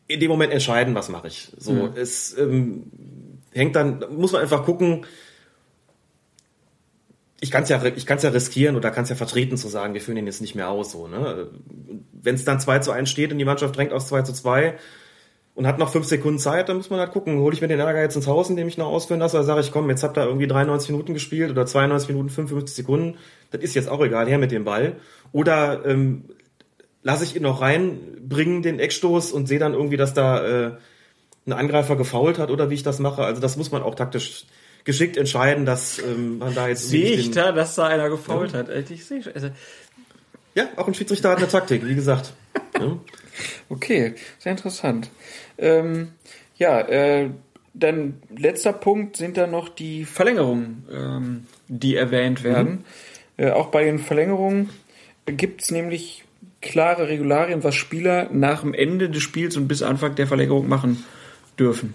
in dem Moment entscheiden, was mache ich. So, es ähm, hängt dann, muss man einfach gucken. Ich kann es ja, ich kann's ja riskieren oder kann es ja vertreten zu sagen, wir führen den jetzt nicht mehr aus. So, ne? Wenn es dann 2 zu 1 steht und die Mannschaft drängt aus 2 zu 2 und hat noch fünf Sekunden Zeit, dann muss man halt gucken, hole ich mir den Ärger jetzt ins Haus, indem ich noch ausführen lasse, oder sage ich, komm, jetzt habt ihr irgendwie 93 Minuten gespielt oder 92 Minuten 55 Sekunden, das ist jetzt auch egal, her mit dem Ball. Oder ähm, lasse ich ihn noch reinbringen, den Eckstoß, und sehe dann irgendwie, dass da äh, ein Angreifer gefault hat oder wie ich das mache. Also das muss man auch taktisch geschickt entscheiden, dass ähm, man da jetzt Sehe nicht ich da, dass da einer gefault hat? Alter, Ich sehe schon. Also, Ja, auch ein Schiedsrichter hat eine Taktik, wie gesagt. [laughs] Ja. Okay, sehr interessant. Ähm, ja, äh, dann letzter Punkt sind dann noch die Verlängerungen, ähm, die erwähnt werden. Äh, auch bei den Verlängerungen gibt es nämlich klare Regularien, was Spieler nach dem Ende des Spiels und bis Anfang der Verlängerung machen dürfen.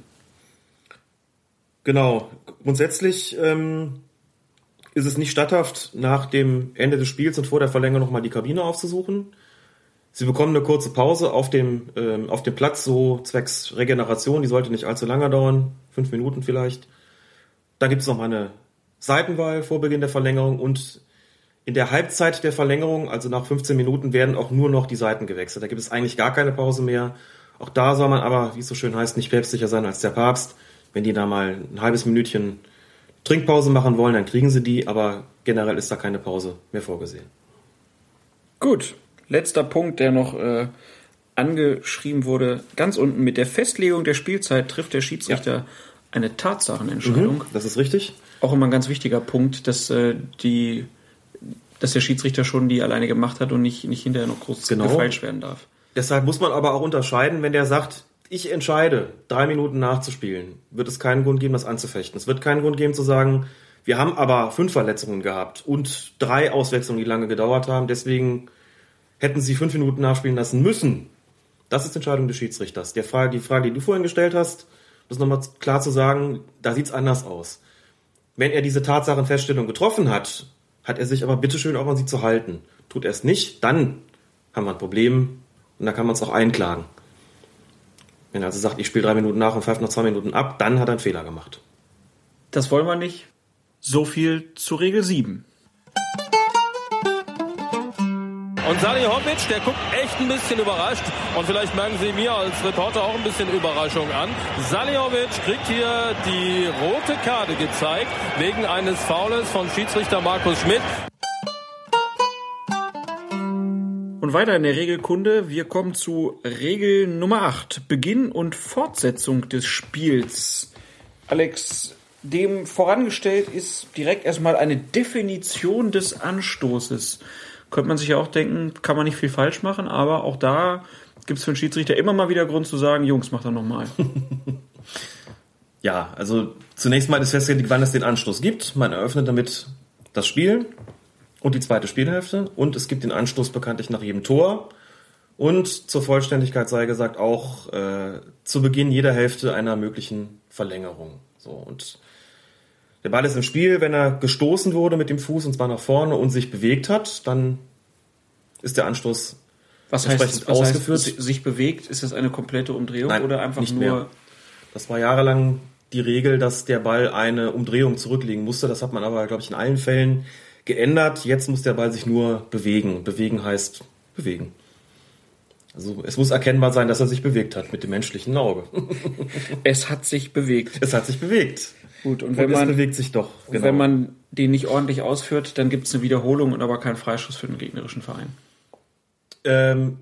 Genau. Grundsätzlich ähm, ist es nicht statthaft, nach dem Ende des Spiels und vor der Verlängerung nochmal die Kabine aufzusuchen. Sie bekommen eine kurze Pause auf dem, ähm, auf dem Platz, so zwecks Regeneration. Die sollte nicht allzu lange dauern, fünf Minuten vielleicht. Dann gibt es nochmal eine Seitenwahl vor Beginn der Verlängerung und in der Halbzeit der Verlängerung, also nach 15 Minuten, werden auch nur noch die Seiten gewechselt. Da gibt es eigentlich gar keine Pause mehr. Auch da soll man aber, wie es so schön heißt, nicht päpstlicher sein als der Papst. Wenn die da mal ein halbes Minütchen Trinkpause machen wollen, dann kriegen sie die, aber generell ist da keine Pause mehr vorgesehen. Gut, letzter Punkt, der noch äh, angeschrieben wurde. Ganz unten mit der Festlegung der Spielzeit trifft der Schiedsrichter eine Tatsachenentscheidung. Das ist richtig. Auch immer ein ganz wichtiger Punkt, dass äh, die, dass der Schiedsrichter schon die alleine gemacht hat und nicht, nicht hinterher noch groß Genau. gefeilscht werden darf. Deshalb muss man aber auch unterscheiden, wenn der sagt, ich entscheide, drei Minuten nachzuspielen, wird es keinen Grund geben, das anzufechten. Es wird keinen Grund geben zu sagen, wir haben aber fünf Verletzungen gehabt und drei Auswechslungen, die lange gedauert haben, deswegen hätten sie fünf Minuten nachspielen lassen müssen. Das ist Entscheidung des Schiedsrichters. Der Frage, die Frage, die du vorhin gestellt hast, das nochmal klar zu sagen, da sieht's anders aus. Wenn er diese Tatsachenfeststellung getroffen hat, hat er sich aber bitteschön auch an sie zu halten. Tut er es nicht, dann haben wir ein Problem und da kann man es auch einklagen. Wenn er also sagt, ich spiele drei Minuten nach und pfeift noch zwei Minuten ab, dann hat er einen Fehler gemacht. Das wollen wir nicht. So viel zu Regel 7. Und Salihamidzic, der guckt echt ein bisschen überrascht. Und vielleicht merken Sie mir als Reporter auch ein bisschen Überraschung an. Salihamidzic kriegt hier die rote Karte gezeigt wegen eines Faules von Schiedsrichter Markus Schmidt. Und weiter in der Regelkunde. Wir kommen zu Regel Nummer 8. Beginn und Fortsetzung des Spiels. Alex, dem vorangestellt ist direkt erstmal eine Definition des Anstoßes. Könnte man sich ja auch denken, kann man nicht viel falsch machen, aber auch da gibt es für den Schiedsrichter immer mal wieder Grund zu sagen, Jungs, macht er nochmal. [laughs] Ja, also zunächst mal ist festgelegt, wann es den Anstoß gibt. Man eröffnet damit das Spiel und die zweite Spielhälfte und es gibt den Anstoß bekanntlich nach jedem Tor. Und zur Vollständigkeit sei gesagt auch äh, zu Beginn jeder Hälfte einer möglichen Verlängerung. So und der Ball ist im Spiel, wenn er gestoßen wurde mit dem Fuß und zwar nach vorne und sich bewegt hat, dann ist der Anstoß Was Entsprechend heißt, was heißt ausgeführt? si- sich bewegt? Ist das eine komplette Umdrehung Nein, oder einfach nur... mehr. Das war jahrelang die Regel, dass der Ball eine Umdrehung zurücklegen musste. Das hat man aber, glaube ich, in allen Fällen geändert. Jetzt muss der Ball sich nur bewegen. Bewegen heißt bewegen. Also es muss erkennbar sein, dass er sich bewegt hat mit dem menschlichen Auge. [laughs] Es hat sich bewegt. es hat sich bewegt. Gut, und Und wenn es man, bewegt sich doch. Genau. wenn man den nicht ordentlich ausführt, dann gibt es eine Wiederholung und aber keinen Freischuss für den gegnerischen Verein. ähm,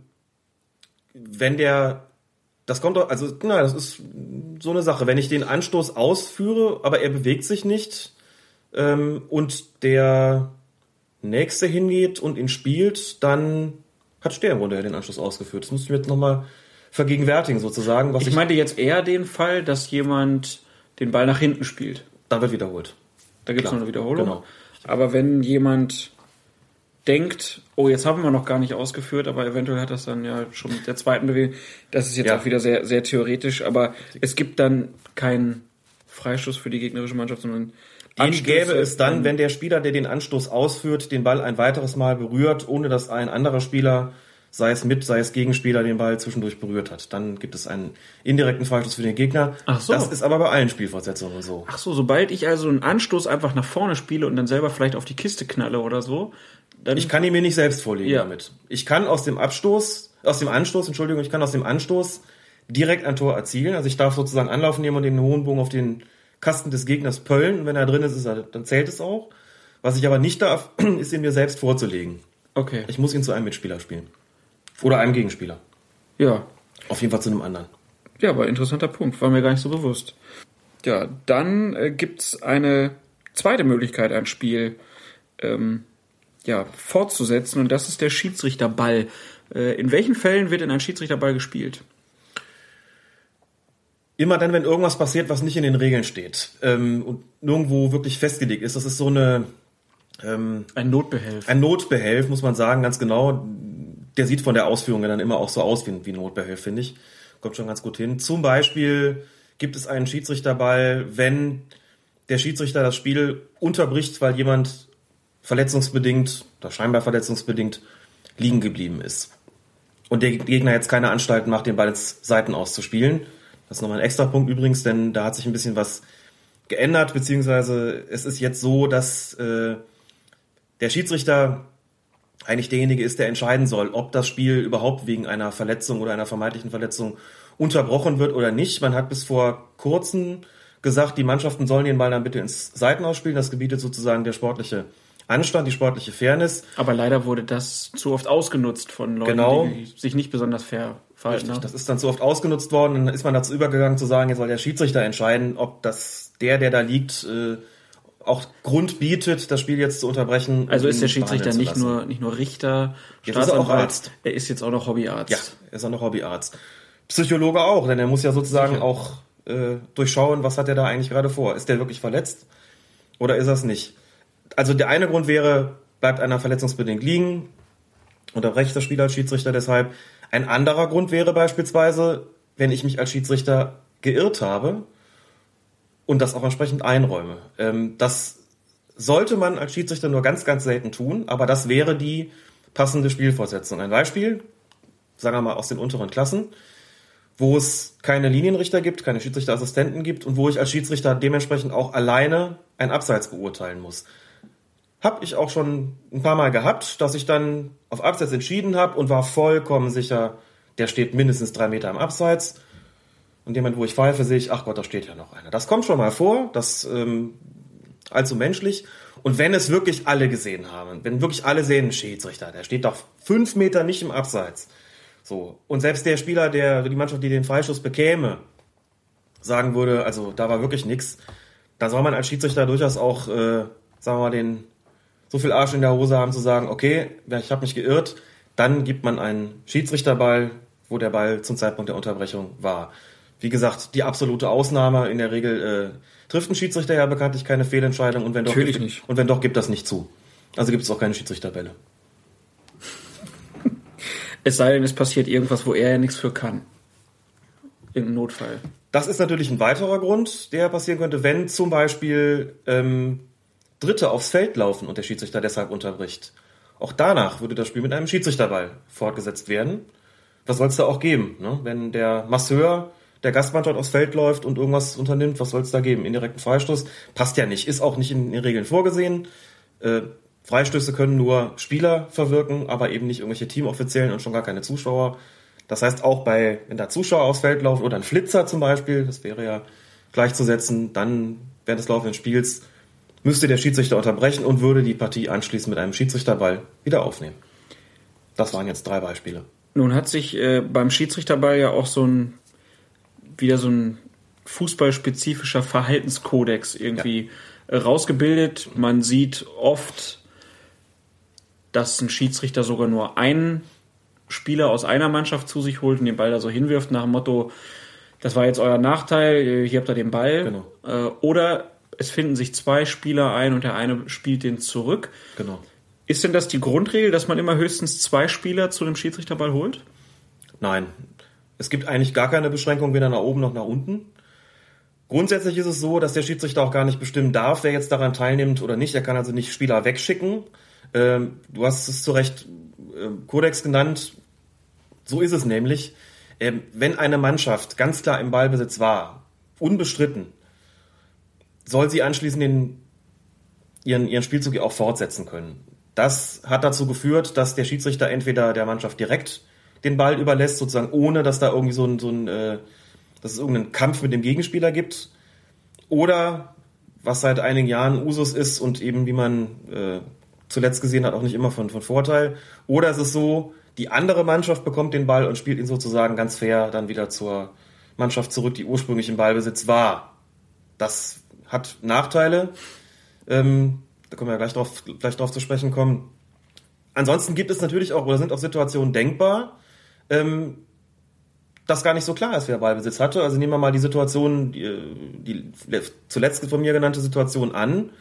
wenn der, das kommt doch, also, na, das ist so eine Sache. Wenn ich den Anstoß ausführe, aber er bewegt sich nicht, ähm, und der Nächste hingeht und ihn spielt, dann hat der im Grunde ja den Anstoß ausgeführt. Das muss ich mir jetzt nochmal vergegenwärtigen, sozusagen, was Ich ich, meinte jetzt eher den Fall, dass jemand den Ball nach hinten spielt. da wird wiederholt. Da gibt es noch eine Wiederholung. genau. Aber wenn jemand denkt, oh, jetzt haben wir noch gar nicht ausgeführt, aber eventuell hat das dann ja schon mit der zweiten Bewegung. Das ist jetzt Ja. auch wieder sehr, sehr theoretisch, aber es gibt dann keinen Freistoß für die gegnerische Mannschaft, sondern Den gäbe es dann, wenn der Spieler, der den Anstoß ausführt, den Ball ein weiteres Mal berührt, ohne dass ein anderer Spieler, sei es mit, sei es Gegenspieler, den Ball zwischendurch berührt hat. Dann gibt es einen indirekten Freistoß für den Gegner. Ach so. Das ist aber bei allen Spielfortsetzungen so. Ach so, sobald ich also einen Anstoß einfach nach vorne spiele und dann selber vielleicht auf die Kiste knalle oder so, dann Ich kann ihn mir nicht selbst vorlegen Ja. damit. Ich kann aus dem Abstoß, aus dem Anstoß, Entschuldigung, ich kann aus dem Anstoß direkt ein Tor erzielen. Also ich darf sozusagen Anlauf nehmen und den hohen Bogen auf den Kasten des Gegners pöllen. Und wenn er drin ist, ist er, dann zählt es auch. Was ich aber nicht darf, [clears throat] ist ihn mir selbst vorzulegen. okay. Ich muss ihn zu einem Mitspieler spielen. Oder einem Gegenspieler. Ja, Auf jeden Fall zu einem anderen. Ja, aber interessanter Punkt, war mir gar nicht so bewusst. Ja, dann äh, gibt's eine zweite Möglichkeit, ein Spiel ähm, ja, fortzusetzen und das ist der Schiedsrichterball. Äh, in welchen Fällen wird denn ein Schiedsrichterball gespielt? Immer dann, wenn irgendwas passiert, was nicht in den Regeln steht ähm, und nirgendwo wirklich festgelegt ist. Das ist so eine ähm, ein Notbehelf. Ein Notbehelf, muss man sagen, ganz genau. Der sieht von der Ausführung dann immer auch so aus wie, wie Notbehelf, finde ich. Kommt schon ganz gut hin. Zum Beispiel gibt es einen Schiedsrichterball, wenn der Schiedsrichter das Spiel unterbricht, weil jemand verletzungsbedingt oder scheinbar verletzungsbedingt liegen geblieben ist. Und der Gegner jetzt keine Anstalten macht, den Ball ins Seiten auszuspielen. Das ist nochmal ein extra Punkt übrigens, denn da hat sich ein bisschen was geändert, beziehungsweise es ist jetzt so, dass äh, der Schiedsrichter eigentlich derjenige ist, der entscheiden soll, ob das Spiel überhaupt wegen einer Verletzung oder einer vermeintlichen Verletzung unterbrochen wird oder nicht. Man hat bis vor kurzem gesagt, die Mannschaften sollen den Ball dann bitte ins Seiten ausspielen. Das gebietet sozusagen der sportliche Anstand, die sportliche Fairness. Aber leider wurde das zu oft ausgenutzt von Leuten, genau. die sich nicht besonders fair verhalten. Richtig, das ist dann zu oft ausgenutzt worden. Dann ist man dazu übergegangen zu sagen, jetzt soll der Schiedsrichter entscheiden, ob das der, der da liegt, äh, auch Grund bietet, das Spiel jetzt zu unterbrechen. Also ist der Schiedsrichter nicht nur, nicht nur Richter, jetzt ist er auch Arzt. Er ist jetzt auch noch Hobbyarzt. Ja, er ist auch noch Hobbyarzt. Psychologe auch, denn er muss ja sozusagen Sicher. auch äh, durchschauen, was hat er da eigentlich gerade vor. Ist der wirklich verletzt oder ist er es nicht? Also der eine Grund wäre, bleibt einer verletzungsbedingt liegen, unterbreche das Spiel als Schiedsrichter deshalb. Ein anderer Grund wäre beispielsweise, wenn ich mich als Schiedsrichter geirrt habe und das auch entsprechend einräume. Ähm, das sollte man als Schiedsrichter nur ganz, ganz selten tun, aber das wäre die passende Spielfortsetzung. Ein Beispiel, sagen wir mal aus den unteren Klassen, wo es keine Linienrichter gibt, keine Schiedsrichterassistenten gibt und wo ich als Schiedsrichter dementsprechend auch alleine ein Abseits beurteilen muss. Hab ich auch schon ein paar Mal gehabt, dass ich dann auf Abseits entschieden habe und war vollkommen sicher, der steht mindestens drei Meter am Abseits. Und jemand, wo ich pfeife, sehe ich, ach Gott, da steht ja noch einer. Das kommt schon mal vor, das ähm, allzu menschlich. Und wenn es wirklich alle gesehen haben, wenn wirklich alle sehen, Schiedsrichter, der steht doch fünf Meter nicht im Abseits. So. Und selbst der Spieler, der die Mannschaft, die den Freischuss bekäme, sagen würde, also da war wirklich nichts, da soll man als Schiedsrichter durchaus auch, äh, sagen wir mal, den so viel Arsch in der Hose haben zu sagen, okay, ich habe mich geirrt, dann gibt man einen Schiedsrichterball, wo der Ball zum Zeitpunkt der Unterbrechung war. Wie gesagt, die absolute Ausnahme. In der Regel äh, trifft ein Schiedsrichter ja bekanntlich keine Fehlentscheidung und wenn doch, Natürlich gibt, nicht. und wenn doch, gibt das nicht zu. Also gibt es auch keine Schiedsrichterbälle. [laughs] Es sei denn, es passiert irgendwas, wo er ja nichts für kann. Im Notfall. Das ist natürlich ein weiterer Grund, der passieren könnte, wenn zum Beispiel ähm, Dritte aufs Feld laufen und der Schiedsrichter deshalb unterbricht. Auch danach würde das Spiel mit einem Schiedsrichterball fortgesetzt werden. Was soll es da auch geben? Ne? Wenn der Masseur der Gastmannschaft aufs Feld läuft und irgendwas unternimmt, was soll es da geben? Indirekten Freistoß? Passt ja nicht, ist auch nicht in den Regeln vorgesehen. Äh, Freistöße können nur Spieler verwirken, aber eben nicht irgendwelche Teamoffiziellen und schon gar keine Zuschauer. Das heißt, auch bei, wenn da Zuschauer aufs Feld laufen oder ein Flitzer zum Beispiel, das wäre ja gleichzusetzen, dann während des laufenden Spiels müsste der Schiedsrichter unterbrechen und würde die Partie anschließend mit einem Schiedsrichterball wieder aufnehmen. Das waren jetzt drei Beispiele. Nun hat sich äh, beim Schiedsrichterball ja auch so ein wieder so ein fußballspezifischer Verhaltenskodex irgendwie ja. Äh, rausgebildet. Man sieht oft dass ein Schiedsrichter sogar nur einen Spieler aus einer Mannschaft zu sich holt und den Ball da so hinwirft nach dem Motto, das war jetzt euer Nachteil, hier habt ihr den Ball. Genau. Äh, oder es finden sich zwei Spieler ein und der eine spielt den zurück. Genau. Ist denn das die Grundregel, dass man immer höchstens zwei Spieler zu dem Schiedsrichterball holt? Nein. Es gibt eigentlich gar keine Beschränkung weder nach oben noch nach unten. Grundsätzlich ist es so, dass der Schiedsrichter auch gar nicht bestimmen darf, wer jetzt daran teilnimmt oder nicht. Er kann also nicht Spieler wegschicken. Ähm, du hast es zu Recht Kodex genannt. So ist es nämlich. Ähm, wenn eine Mannschaft ganz klar im Ballbesitz war, unbestritten, soll sie anschließend den, ihren, ihren Spielzug auch fortsetzen können. Das hat dazu geführt, dass der Schiedsrichter entweder der Mannschaft direkt den Ball überlässt, sozusagen ohne, dass da irgendwie so ein, so ein äh, dass es irgendeinen Kampf mit dem Gegenspieler gibt, oder was seit einigen Jahren Usus ist und eben wie man äh, zuletzt gesehen hat, auch nicht immer von, von Vorteil. Oder es ist so, die andere Mannschaft bekommt den Ball und spielt ihn sozusagen ganz fair dann wieder zur Mannschaft zurück, die ursprünglich im Ballbesitz war. Das hat Nachteile. Ähm, da können wir ja gleich drauf, gleich drauf zu sprechen kommen. Ansonsten gibt es natürlich auch, oder sind auch Situationen denkbar, ähm, das gar nicht so klar ist, wer Ballbesitz hatte. Also nehmen wir mal die Situation, die, die zuletzt von mir genannte Situation an.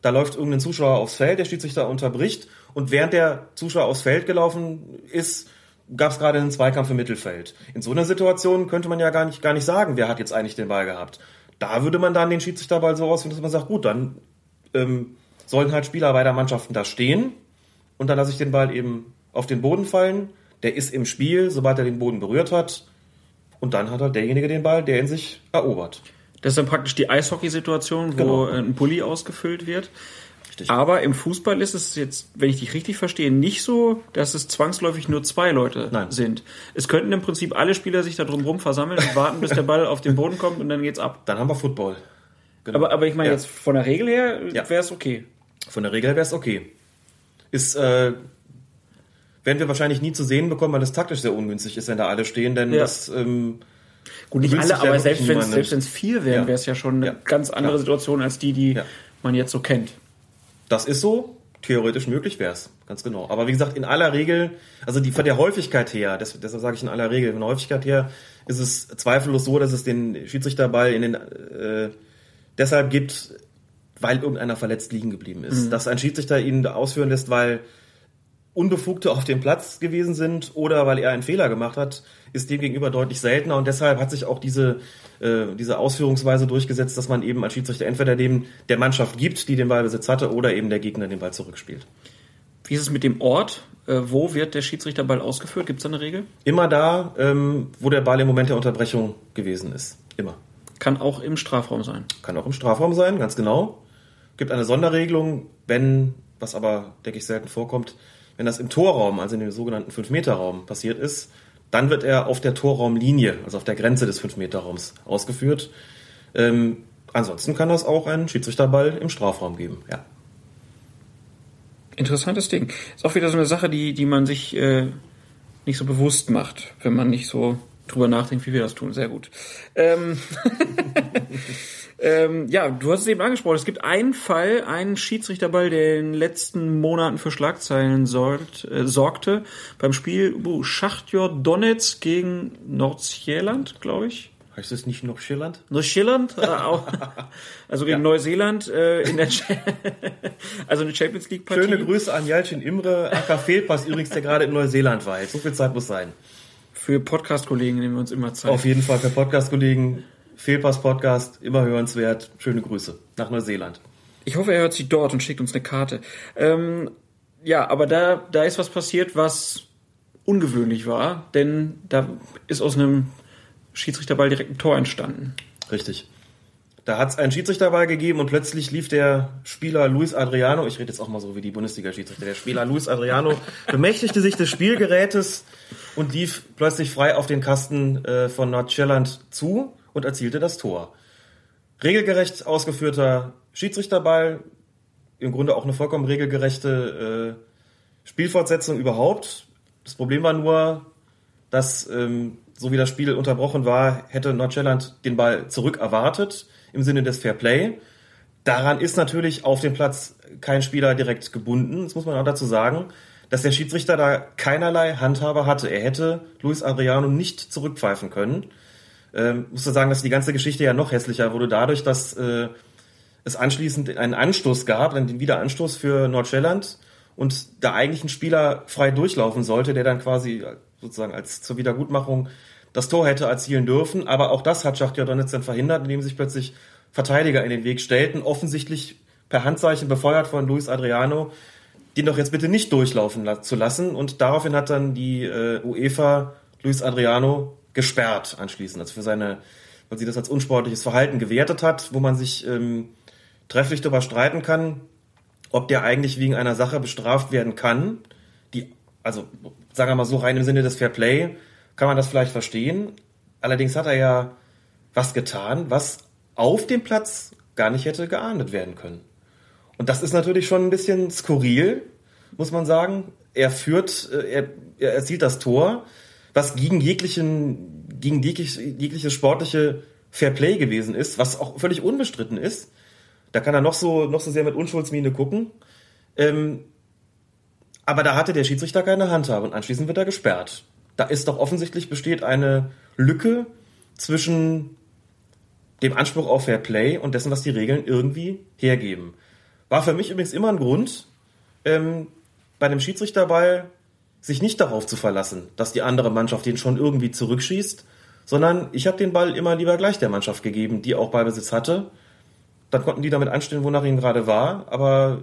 Da läuft irgendein Zuschauer aufs Feld, der Schiedsrichter unterbricht und während der Zuschauer aufs Feld gelaufen ist, gab es gerade einen Zweikampf im Mittelfeld. In so einer Situation könnte man ja gar nicht, gar nicht sagen, wer hat jetzt eigentlich den Ball gehabt. Da würde man dann den Schiedsrichterball so ausführen, dass man sagt, gut, dann ähm, sollen halt Spieler beider Mannschaften da stehen und dann lasse ich den Ball eben auf den Boden fallen. Der ist im Spiel, sobald er den Boden berührt hat. Und dann hat halt derjenige den Ball, der ihn sich erobert. Das ist dann praktisch die Eishockey-Situation, wo genau. ein Pulli ausgefüllt wird. Richtig. Aber im Fußball ist es jetzt, wenn ich dich richtig verstehe, nicht so, dass es zwangsläufig nur zwei Leute Nein. sind. Es könnten im Prinzip alle Spieler sich da drumherum versammeln und warten, bis der Ball auf den Boden kommt und dann geht's ab. Dann haben wir Football. Genau. Aber, aber ich meine ja. jetzt von der Regel her ja. wäre es okay. Von der Regel her wäre es okay. Ist äh, werden wir wahrscheinlich nie zu sehen bekommen, weil das taktisch sehr ungünstig ist, wenn da alle stehen, denn ja. das ähm, Gut, nicht alle, aber selbst wenn es vier wären, ja. wäre es ja schon eine ja. ganz andere. Situation als die, die man jetzt so kennt. Das ist so. Theoretisch möglich wäre es, ganz genau. Aber wie gesagt, in aller Regel, also die von der Häufigkeit her, deshalb, deshalb sage ich in aller Regel, von der Häufigkeit her ist es zweifellos so, dass es den Schiedsrichterball in den äh, deshalb gibt, weil irgendeiner verletzt liegen geblieben ist. Mhm. Dass ein Schiedsrichter ihn ausführen lässt, weil Unbefugte auf dem Platz gewesen sind oder weil er einen Fehler gemacht hat, ist dem gegenüber deutlich seltener und deshalb hat sich auch diese, äh, diese Ausführungsweise durchgesetzt, dass man eben als Schiedsrichter entweder dem der Mannschaft gibt, die den Ballbesitz hatte, oder eben der Gegner den Ball zurückspielt. Wie ist es mit dem Ort? Äh, wo wird der Schiedsrichterball ausgeführt? Gibt es da eine Regel? Immer da, ähm, wo der Ball im Moment der Unterbrechung gewesen ist. Immer. Kann auch im Strafraum sein. Kann auch im Strafraum sein, ganz genau. Gibt eine Sonderregelung, wenn, was aber, denke ich, selten vorkommt, wenn das im Torraum, also in dem sogenannten 5-Meter-Raum passiert ist, dann wird er auf der Torraumlinie, also auf der Grenze des 5-Meter-Raums ausgeführt. Ähm, ansonsten kann das auch einen Schiedsrichterball im Strafraum geben, ja. Interessantes Ding. Ist auch wieder so eine Sache, die, die man sich äh, nicht so bewusst macht, wenn man nicht so drüber nachdenkt, wie wir das tun. Sehr gut. Ähm [laughs] [laughs] Ähm, ja, du hast es eben angesprochen. Es gibt einen Fall, einen Schiedsrichterball, der in den letzten Monaten für Schlagzeilen sorgt, äh, sorgte. Beim Spiel uh, Schachtjor Donetsk gegen Nordsjælland, glaube ich. Heißt es nicht Nordsjælland? Nordsjælland, äh, [laughs] auch, also gegen ja. Neuseeland äh, in der [laughs] also eine Champions League Partie. Schöne Grüße an Jalcin Imre, Aka Fehlpass übrigens, der gerade in Neuseeland war. So viel Zeit muss sein. Für Podcast-Kollegen nehmen wir uns immer Zeit. Auf jeden Fall für Podcast-Kollegen Fehlpass-Podcast, immer hörenswert. Schöne Grüße nach Neuseeland. Ich hoffe, er hört sie dort und schickt uns eine Karte. Ähm, ja, aber da, da ist was passiert, was ungewöhnlich war, denn da ist aus einem Schiedsrichterball direkt ein Tor entstanden. Richtig. Da hat es einen Schiedsrichterball gegeben und plötzlich lief der Spieler Luis Adriano, ich rede jetzt auch mal so wie die Bundesliga-Schiedsrichter, der Spieler Luis Adriano [laughs] bemächtigte sich des Spielgerätes und lief plötzlich frei auf den Kasten äh, von Nordjylland zu und erzielte das Tor. Regelgerecht ausgeführter Schiedsrichterball, im Grunde auch eine vollkommen regelgerechte äh, Spielfortsetzung überhaupt. Das Problem war nur, dass ähm, so wie das Spiel unterbrochen war, hätte Nordjylland den Ball zurück erwartet im Sinne des Fair Play. Daran ist natürlich auf dem Platz kein Spieler direkt gebunden. Das muss man auch dazu sagen, dass der Schiedsrichter da keinerlei Handhabe hatte. Er hätte Luis Adriano nicht zurückpfeifen können ähm, muss du sagen, dass die ganze Geschichte ja noch hässlicher wurde dadurch, dass äh, es anschließend einen Anstoß gab, einen Wiederanstoß für Nordschelland und da eigentlich ein Spieler frei durchlaufen sollte, der dann quasi sozusagen als zur Wiedergutmachung das Tor hätte erzielen dürfen. Aber auch das hat Schachtja Donetsk dann verhindert, indem sich plötzlich Verteidiger in den Weg stellten, offensichtlich per Handzeichen befeuert von Luis Adriano, den doch jetzt bitte nicht durchlaufen zu lassen. Und daraufhin hat dann die äh, UEFA Luis Adriano gesperrt anschließend, also für seine, weil sie das als unsportliches Verhalten gewertet hat, wo man sich ähm, trefflich darüber streiten kann, ob der eigentlich wegen einer Sache bestraft werden kann, die, also sagen wir mal so rein im Sinne des Fair Play, kann man das vielleicht verstehen. Allerdings hat er ja was getan, was auf dem Platz gar nicht hätte geahndet werden können. Und das ist natürlich schon ein bisschen skurril, muss man sagen. Er führt, äh, er, er erzielt das Tor, was gegen jeglichen gegen jeglich, jegliches sportliche Fairplay gewesen ist, was auch völlig unbestritten ist. Da kann er noch so, noch so sehr mit Unschuldsmiene gucken. Ähm, aber da hatte der Schiedsrichter keine Handhabe und anschließend wird er gesperrt. Da ist doch offensichtlich besteht eine Lücke zwischen dem Anspruch auf Fair Play und dessen, was die Regeln irgendwie hergeben. War für mich übrigens immer ein Grund, ähm, bei dem Schiedsrichterball sich nicht darauf zu verlassen, dass die andere Mannschaft den schon irgendwie zurückschießt, sondern ich habe den Ball immer lieber gleich der Mannschaft gegeben, die auch Ballbesitz hatte. Dann konnten die damit anstellen, wonach ihnen gerade war. Aber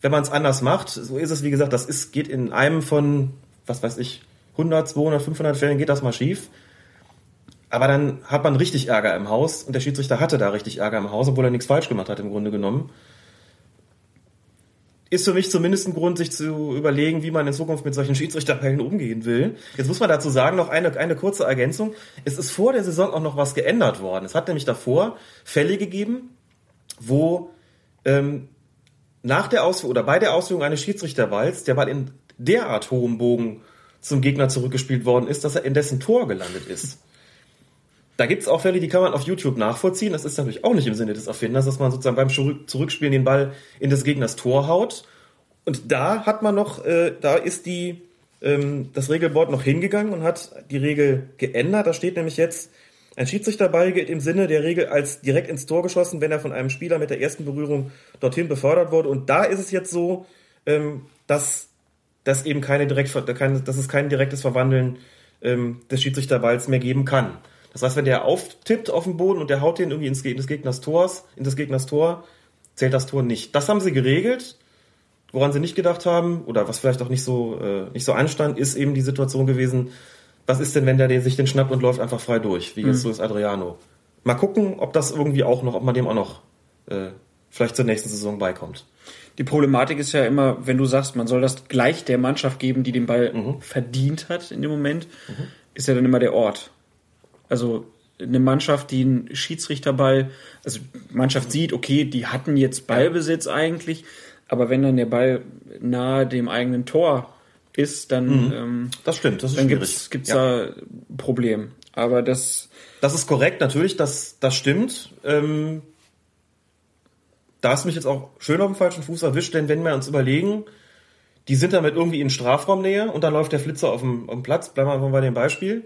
wenn man es anders macht, so ist es, wie gesagt, das ist, geht in einem von, was weiß ich, 100, 200, 500 Fällen geht das mal schief. Aber dann hat man richtig Ärger im Haus und der Schiedsrichter hatte da richtig Ärger im Haus, obwohl er nichts falsch gemacht hat im Grunde genommen. Ist für mich zumindest ein Grund, sich zu überlegen, wie man in Zukunft mit solchen Schiedsrichterfällen umgehen will. Jetzt muss man dazu sagen, noch eine, eine kurze Ergänzung. Es ist vor der Saison auch noch was geändert worden. Es hat nämlich davor Fälle gegeben, wo ähm, nach der Ausführung oder bei der Ausführung eines Schiedsrichterballs der Ball in derart hohem Bogen zum Gegner zurückgespielt worden ist, dass er in dessen Tor gelandet ist. Da gibt's auch Fälle, die kann man auf YouTube nachvollziehen. Das ist natürlich auch nicht im Sinne des Erfinders, dass man sozusagen beim Zurückspielen den Ball in des Gegners Tor haut. Und da hat man noch, äh, da ist die, ähm, das Regelboard noch hingegangen und hat die Regel geändert. Da steht nämlich jetzt, ein Schiedsrichterball gilt im Sinne der Regel als direkt ins Tor geschossen, wenn er von einem Spieler mit der ersten Berührung dorthin befördert wurde. Und da ist es jetzt so, ähm, dass, dass eben keine direkt, dass es kein direktes Verwandeln ähm, des Schiedsrichterballs mehr geben kann. Das heißt, wenn der auftippt auf den Boden und der haut den irgendwie ins, ins Gegners Tors, in des Gegners Tor, zählt das Tor nicht. Das haben sie geregelt. Woran sie nicht gedacht haben, oder was vielleicht auch nicht so, äh, nicht so anstand, ist eben die Situation gewesen, was ist denn, wenn der, der sich den schnappt und läuft einfach frei durch, wie jetzt mhm. so ist Adriano. Mal gucken, ob das irgendwie auch noch, ob man dem auch noch äh, vielleicht zur nächsten Saison beikommt. Die Problematik ist ja immer, wenn du sagst, man soll das gleich der Mannschaft geben, die den Ball mhm. verdient hat in dem Moment, mhm. ist ja dann immer der Ort. Also eine Mannschaft, die einen Schiedsrichterball, also Mannschaft sieht, okay, die hatten jetzt Ballbesitz eigentlich, aber wenn dann der Ball nahe dem eigenen Tor ist, dann mhm. ähm, das stimmt, das ist dann gibt's gibt's ja. da ein Problem. Aber das das ist korrekt, natürlich, das das stimmt. Ähm, da hast mich jetzt auch schön auf dem falschen Fuß erwischt, denn wenn wir uns überlegen, die sind damit irgendwie in Strafraumnähe und dann läuft der Flitzer auf dem, auf dem Platz, bleiben wir einfach bei dem Beispiel.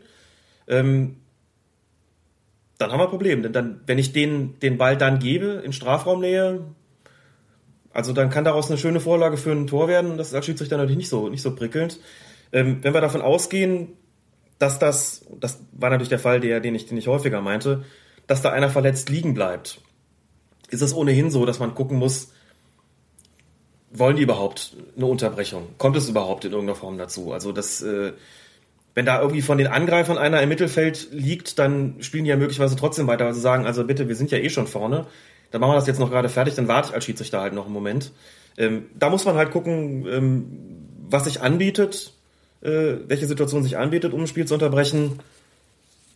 Ähm, dann haben wir ein Problem. Denn dann, wenn ich den, den Ball dann gebe in Strafraumnähe, also dann kann daraus eine schöne Vorlage für ein Tor werden. Das ist als Schiedsrichter natürlich nicht so, nicht so prickelnd. Ähm, wenn wir davon ausgehen, dass das, das war natürlich der Fall, der, den ich, den ich häufiger meinte, dass da einer verletzt liegen bleibt, ist es ohnehin so, dass man gucken muss, wollen die überhaupt eine Unterbrechung? Kommt es überhaupt in irgendeiner Form dazu? Also das, äh, wenn da irgendwie von den Angreifern einer im Mittelfeld liegt, dann spielen die ja möglicherweise trotzdem weiter, weil sie sagen, also bitte, wir sind ja eh schon vorne, dann machen wir das jetzt noch gerade fertig, dann warte ich als Schiedsrichter halt noch einen Moment. Ähm, da muss man halt gucken, ähm, was sich anbietet, äh, welche Situation sich anbietet, um ein Spiel zu unterbrechen.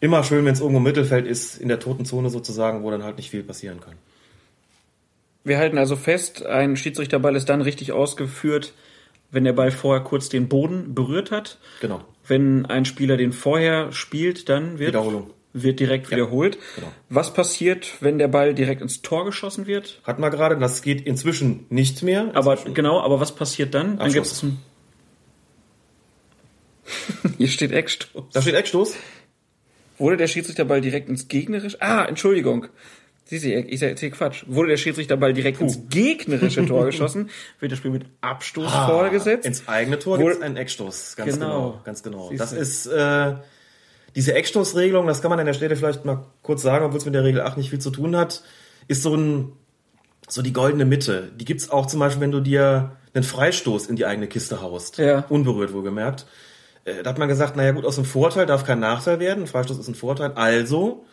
Immer schön, wenn es irgendwo im Mittelfeld ist, in der toten Zone sozusagen, wo dann halt nicht viel passieren kann. Wir halten also fest, ein Schiedsrichterball ist dann richtig ausgeführt, wenn der Ball vorher kurz den Boden berührt hat. Genau. Wenn ein Spieler den vorher spielt, dann wird, wird direkt ja. wiederholt. Genau. Was passiert, wenn der Ball direkt ins Tor geschossen wird? Hatten wir gerade, das geht inzwischen nicht mehr. Inzwischen. Aber genau, aber was passiert dann? Dann gibt's ein [laughs] Hier steht Eckstoß. Da steht Eckstoß. Wurde der Schiedsrichterball direkt ins Gegnerisch? Ah, Entschuldigung. Sieh Sie, ich erzähle Quatsch. Wurde der Schiedsrichterball direkt Puh. ins gegnerische Tor geschossen, [laughs] wird das Spiel mit Abstoß ah, vorgesetzt. Ins eigene Tor gibt es einen Eckstoß. Ganz genau. genau ganz genau. Siehst das du? ist äh, diese Eckstoßregelung, das kann man an der Stelle vielleicht mal kurz sagen, obwohl es mit der Regel 8 nicht viel zu tun hat, ist so ein so die goldene Mitte. Die gibt's auch zum Beispiel, wenn du dir einen Freistoß in die eigene Kiste haust. Ja. Unberührt wohlgemerkt. Äh, da hat man gesagt, naja gut, aus dem Vorteil darf kein Nachteil werden. Ein Freistoß ist ein Vorteil. Also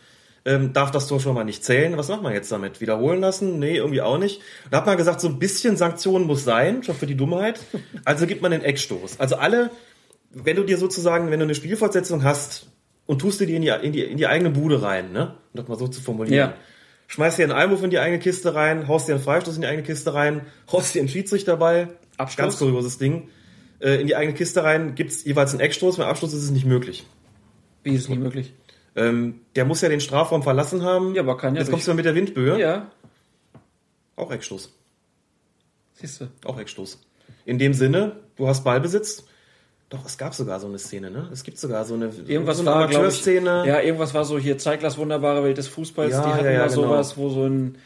ähm, darf das Tor schon mal nicht zählen. Was macht man jetzt damit? Wiederholen lassen? Nee, irgendwie auch nicht. Da hat man gesagt, so ein bisschen Sanktion muss sein, schon für die Dummheit. Also gibt man den Eckstoß. Also alle, wenn du dir sozusagen, wenn du eine Spielfortsetzung hast und tust dir die in die, in die, in die eigene Bude rein, ne? Um das mal so zu formulieren. Ja. Schmeißt dir einen Einwurf in die eigene Kiste rein, haust dir einen Freistoß in die eigene Kiste rein, haust dir einen Schiedsrichterball. Abstoß. Ganz kurioses Ding. Äh, in die eigene Kiste rein, gibt's jeweils einen Eckstoß, beim Abstoß ist es nicht möglich. Wie ist es nicht möglich? Ähm, der muss ja den Strafraum verlassen haben. Ja, aber kann ja Jetzt kommst du mal mit der Windböe. Ja, Auch Eckstoß. siehst du. Auch Eckstoß. In dem Sinne, du hast Ballbesitz. Doch, es gab sogar so eine Szene, ne? Es gibt sogar so eine, Irgendwas so eine Amateurszene. ja, irgendwas war so hier Zeiglers wunderbare Welt des Fußballs. Ja, die hatten ja, ja, da genau. sowas, wo so ein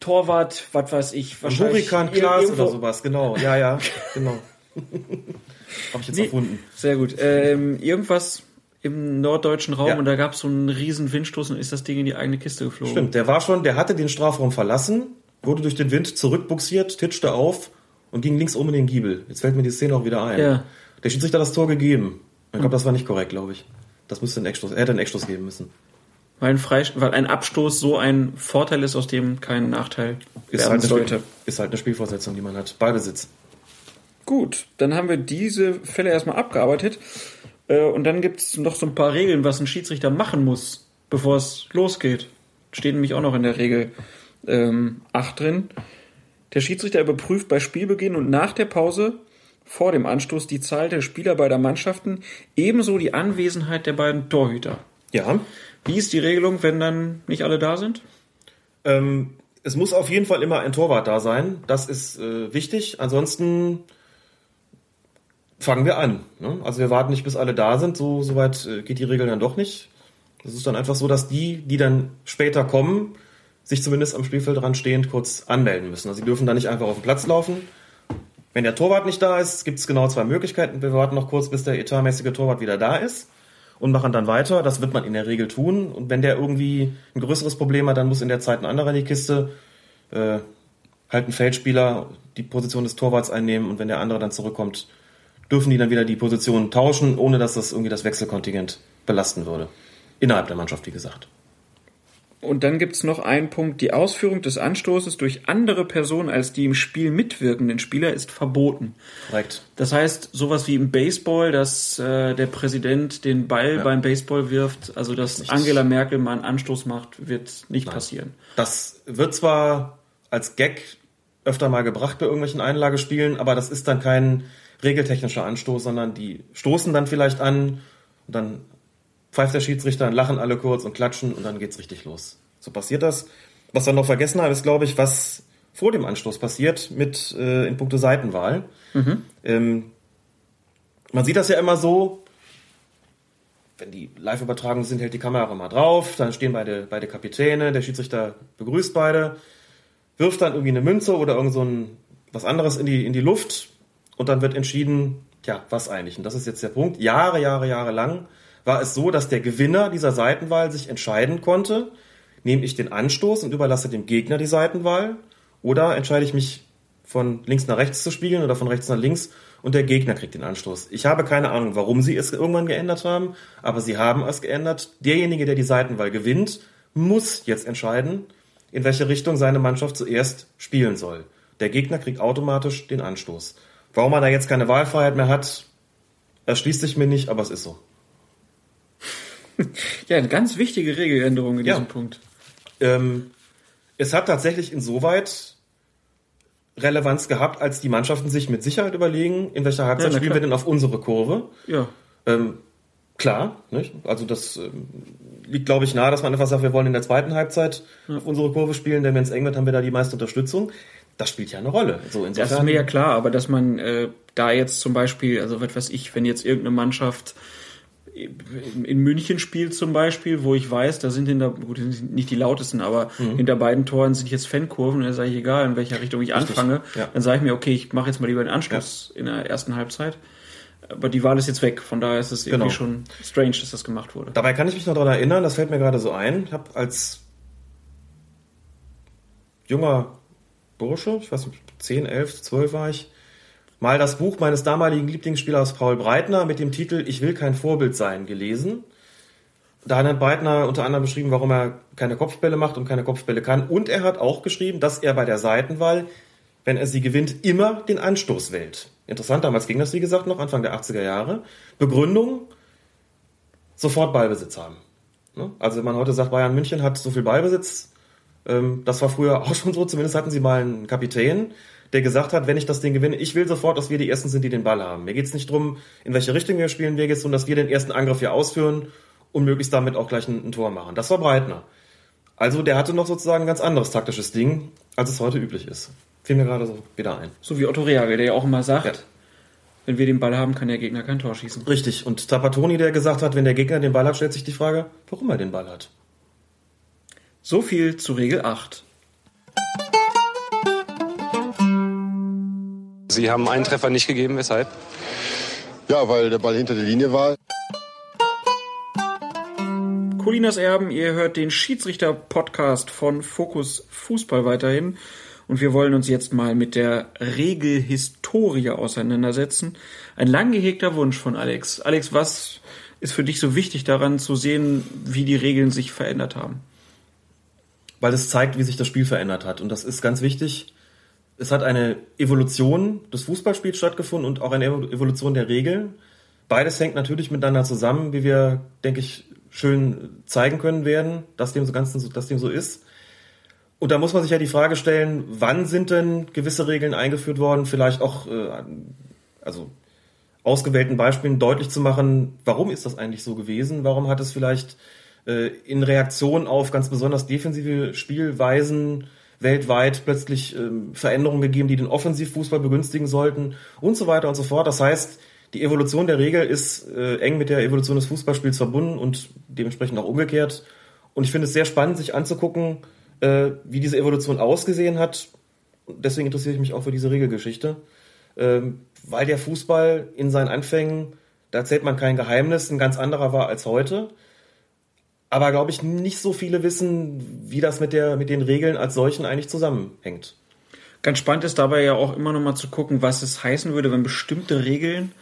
Torwart, was weiß ich, Ein wahrscheinlich Hurrikan Klaas oder sowas, genau. Ja, ja, [laughs] genau. Habe ich jetzt Nee. erfunden. Sehr gut. Ähm, irgendwas im norddeutschen Raum Ja. und da gab es so einen riesen Windstoß und ist das Ding in die eigene Kiste geflogen. Stimmt, der war schon, der hatte den Strafraum verlassen, wurde durch den Wind zurückbuxiert, titschte auf und ging links um in den Giebel. Jetzt fällt mir die Szene auch wieder ein. Ja. Der Schiedsrichter hat das Tor gegeben. Ich glaube, das war nicht korrekt, glaube ich. Das müsste ein Eckstoß, er hätte einen Eckstoß geben müssen. Weil ein, Freist weil ein Abstoß so ein Vorteil ist, aus dem kein Nachteil Ist werden halt. Spiel, ist halt eine Spielfortsetzung, die man hat. Ballbesitz. Gut, dann haben wir diese Fälle erstmal abgearbeitet. Äh, Und dann gibt es noch so ein paar Regeln, was ein Schiedsrichter machen muss, bevor es losgeht. Steht nämlich auch noch in der Regel ähm, 8 drin. Der Schiedsrichter überprüft bei Spielbeginn und nach der Pause vor dem Anstoß die Zahl der Spieler beider Mannschaften, ebenso die Anwesenheit der beiden Torhüter. Ja. Wie ist die Regelung, wenn dann nicht alle da sind? Ähm, es muss auf jeden Fall immer ein Torwart da sein. Das ist äh, wichtig. Ansonsten fangen wir an. Ne? Also wir warten nicht, bis alle da sind. So, so weit äh, geht die Regel dann doch nicht. Es ist dann einfach so, dass die, die dann später kommen, sich zumindest am Spielfeldrand stehend kurz anmelden müssen. Also sie dürfen da nicht einfach auf den Platz laufen. Wenn der Torwart nicht da ist, gibt es genau zwei Möglichkeiten. Wir warten noch kurz, bis der etatmäßige Torwart wieder da ist und machen dann weiter. Das wird man in der Regel tun. Und wenn der irgendwie ein größeres Problem hat, dann muss in der Zeit ein anderer in die Kiste. Äh, halt ein Feldspieler die Position des Torwarts einnehmen und wenn der andere dann zurückkommt, dürfen die dann wieder die Position tauschen, ohne dass das irgendwie das Wechselkontingent belasten würde. Innerhalb der Mannschaft, wie gesagt. Und dann gibt's noch einen Punkt. Die Ausführung des Anstoßes durch andere Personen als die im Spiel mitwirkenden Spieler ist verboten. Korrekt. Das heißt, sowas wie im Baseball, dass äh, der Präsident den Ball Ja. beim Baseball wirft, also dass Nichts. Angela Merkel mal einen Anstoß macht, wird nicht passieren. Das wird zwar als Gag öfter mal gebracht bei irgendwelchen Einlagespielen, aber das ist dann kein regeltechnischer Anstoß, sondern die stoßen dann vielleicht an und dann pfeift der Schiedsrichter, dann lachen alle kurz und klatschen und dann geht's richtig los. So passiert das. Was wir noch vergessen haben, ist, glaube ich, was vor dem Anstoß passiert mit äh, in puncto Seitenwahl. Ähm, man sieht das ja immer so, wenn die Live-Übertragungen sind, hält die Kamera mal drauf, dann stehen beide, beide Kapitäne, der Schiedsrichter begrüßt beide, wirft dann irgendwie eine Münze oder irgend so ein, was anderes in die, in die Luft und dann wird entschieden, tja, was eigentlich? Und das ist jetzt der Punkt. Jahre, Jahre, Jahre lang war es so, dass der Gewinner dieser Seitenwahl sich entscheiden konnte, nehme ich den Anstoß und überlasse dem Gegner die Seitenwahl oder entscheide ich mich von links nach rechts zu spielen oder von rechts nach links und der Gegner kriegt den Anstoß. Ich habe keine Ahnung, warum sie es irgendwann geändert haben, aber sie haben es geändert. Derjenige, der die Seitenwahl gewinnt, muss jetzt entscheiden, in welche Richtung seine Mannschaft zuerst spielen soll. Der Gegner kriegt automatisch den Anstoß. Warum man da jetzt keine Wahlfreiheit mehr hat, erschließt sich mir nicht, aber es ist so. [laughs] Ja, eine ganz wichtige Regeländerung in Ja. diesem Punkt. Ähm, es hat tatsächlich insoweit Relevanz gehabt, als die Mannschaften sich mit Sicherheit überlegen, in welcher Halbzeit Ja, spielen klar. wir denn auf unsere Kurve. Ja. Ähm, klar, nicht? also das ähm, liegt, glaube ich, nahe, dass man einfach sagt, wir wollen in der zweiten Halbzeit auf unsere Kurve spielen, denn wenn es eng wird, haben wir da die meiste Unterstützung. Das spielt ja eine Rolle. So Das ist mir ja klar, aber dass man äh, da jetzt zum Beispiel, also was weiß ich, wenn jetzt irgendeine Mannschaft in München spielt zum Beispiel, wo ich weiß, da sind hinter, gut, sind nicht die lautesten, aber Mhm. hinter beiden Toren sind jetzt Fankurven, dann sage ich, egal, in welcher Richtung ich anfange, ja. dann sage ich mir, okay, ich mache jetzt mal lieber den Anschluss in der ersten Halbzeit. Aber die Wahl ist jetzt weg, von daher ist es irgendwie Genau. schon strange, dass das gemacht wurde. Dabei kann ich mich noch daran erinnern, das fällt mir gerade so ein. Ich habe als junger Bursche, ich weiß nicht, 10, 11, 12 war ich, mal das Buch meines damaligen Lieblingsspielers Paul Breitner mit dem Titel Ich will kein Vorbild sein gelesen. Da hat Breitner unter anderem beschrieben, warum er keine Kopfbälle macht und keine Kopfbälle kann. Und er hat auch geschrieben, dass er bei der Seitenwahl, wenn er sie gewinnt, immer den Anstoß wählt. Interessant, damals ging das, wie gesagt, noch Anfang der 80er Jahre. Begründung, sofort Ballbesitz haben. Ne? Also wenn man heute sagt, Bayern München hat so viel Ballbesitz, ähm, das war früher [laughs] auch schon so, zumindest hatten sie mal einen Kapitän, der gesagt hat, wenn ich das Ding gewinne, ich will sofort, dass wir die Ersten sind, die den Ball haben. Mir geht es nicht drum, in welche Richtung wir spielen, mir geht es darum, dass wir den ersten Angriff hier ausführen und möglichst damit auch gleich ein, ein Tor machen. Das war Breitner. Also der hatte noch sozusagen ein ganz anderes taktisches Ding, als es heute üblich ist. Fiel mir gerade so wieder ein. So wie Otto Reagel, der ja auch immer sagt, ja. wenn wir den Ball haben, kann der Gegner kein Tor schießen. Richtig. Und Tapatoni, der gesagt hat, wenn der Gegner den Ball hat, stellt sich die Frage, warum er den Ball hat. So viel zu Regel 8. Sie haben einen Treffer nicht gegeben, weshalb? Ja, weil der Ball hinter der Linie war. Colinas Erben, ihr hört den Schiedsrichter-Podcast von Fokus Fußball weiterhin. Und wir wollen uns jetzt mal mit der Regelhistorie auseinandersetzen. Ein lang gehegter Wunsch von Alex. Alex, was ist für dich so wichtig daran zu sehen, wie die Regeln sich verändert haben? Weil es zeigt, wie sich das Spiel verändert hat. Und das ist ganz wichtig. Es hat eine Evolution des Fußballspiels stattgefunden und auch eine Evolution der Regeln. Beides hängt natürlich miteinander zusammen, wie wir, denke ich, schön zeigen können werden, dass dem so ganz, dass dem so ist. Und da muss man sich ja die Frage stellen, wann sind denn gewisse Regeln eingeführt worden? Vielleicht auch, äh, also ausgewählten Beispielen deutlich zu machen, warum ist das eigentlich so gewesen? Warum hat es vielleicht in Reaktion auf ganz besonders defensive Spielweisen weltweit plötzlich äh, Veränderungen gegeben, die den Offensivfußball begünstigen sollten und so weiter und so fort. Das heißt, die Evolution der Regel ist äh, eng mit der Evolution des Fußballspiels verbunden und dementsprechend auch umgekehrt. Und ich finde es sehr spannend, sich anzugucken, äh, wie diese Evolution ausgesehen hat. Deswegen interessiere ich mich auch für diese Regelgeschichte, ähm, weil der Fußball in seinen Anfängen, da erzählt man kein Geheimnis, ein ganz anderer war als heute. Aber glaube ich, nicht so viele wissen, wie das mit, der, mit den Regeln als solchen eigentlich zusammenhängt. Ganz spannend ist dabei ja auch immer noch mal zu gucken, was es heißen würde, wenn bestimmte Regeln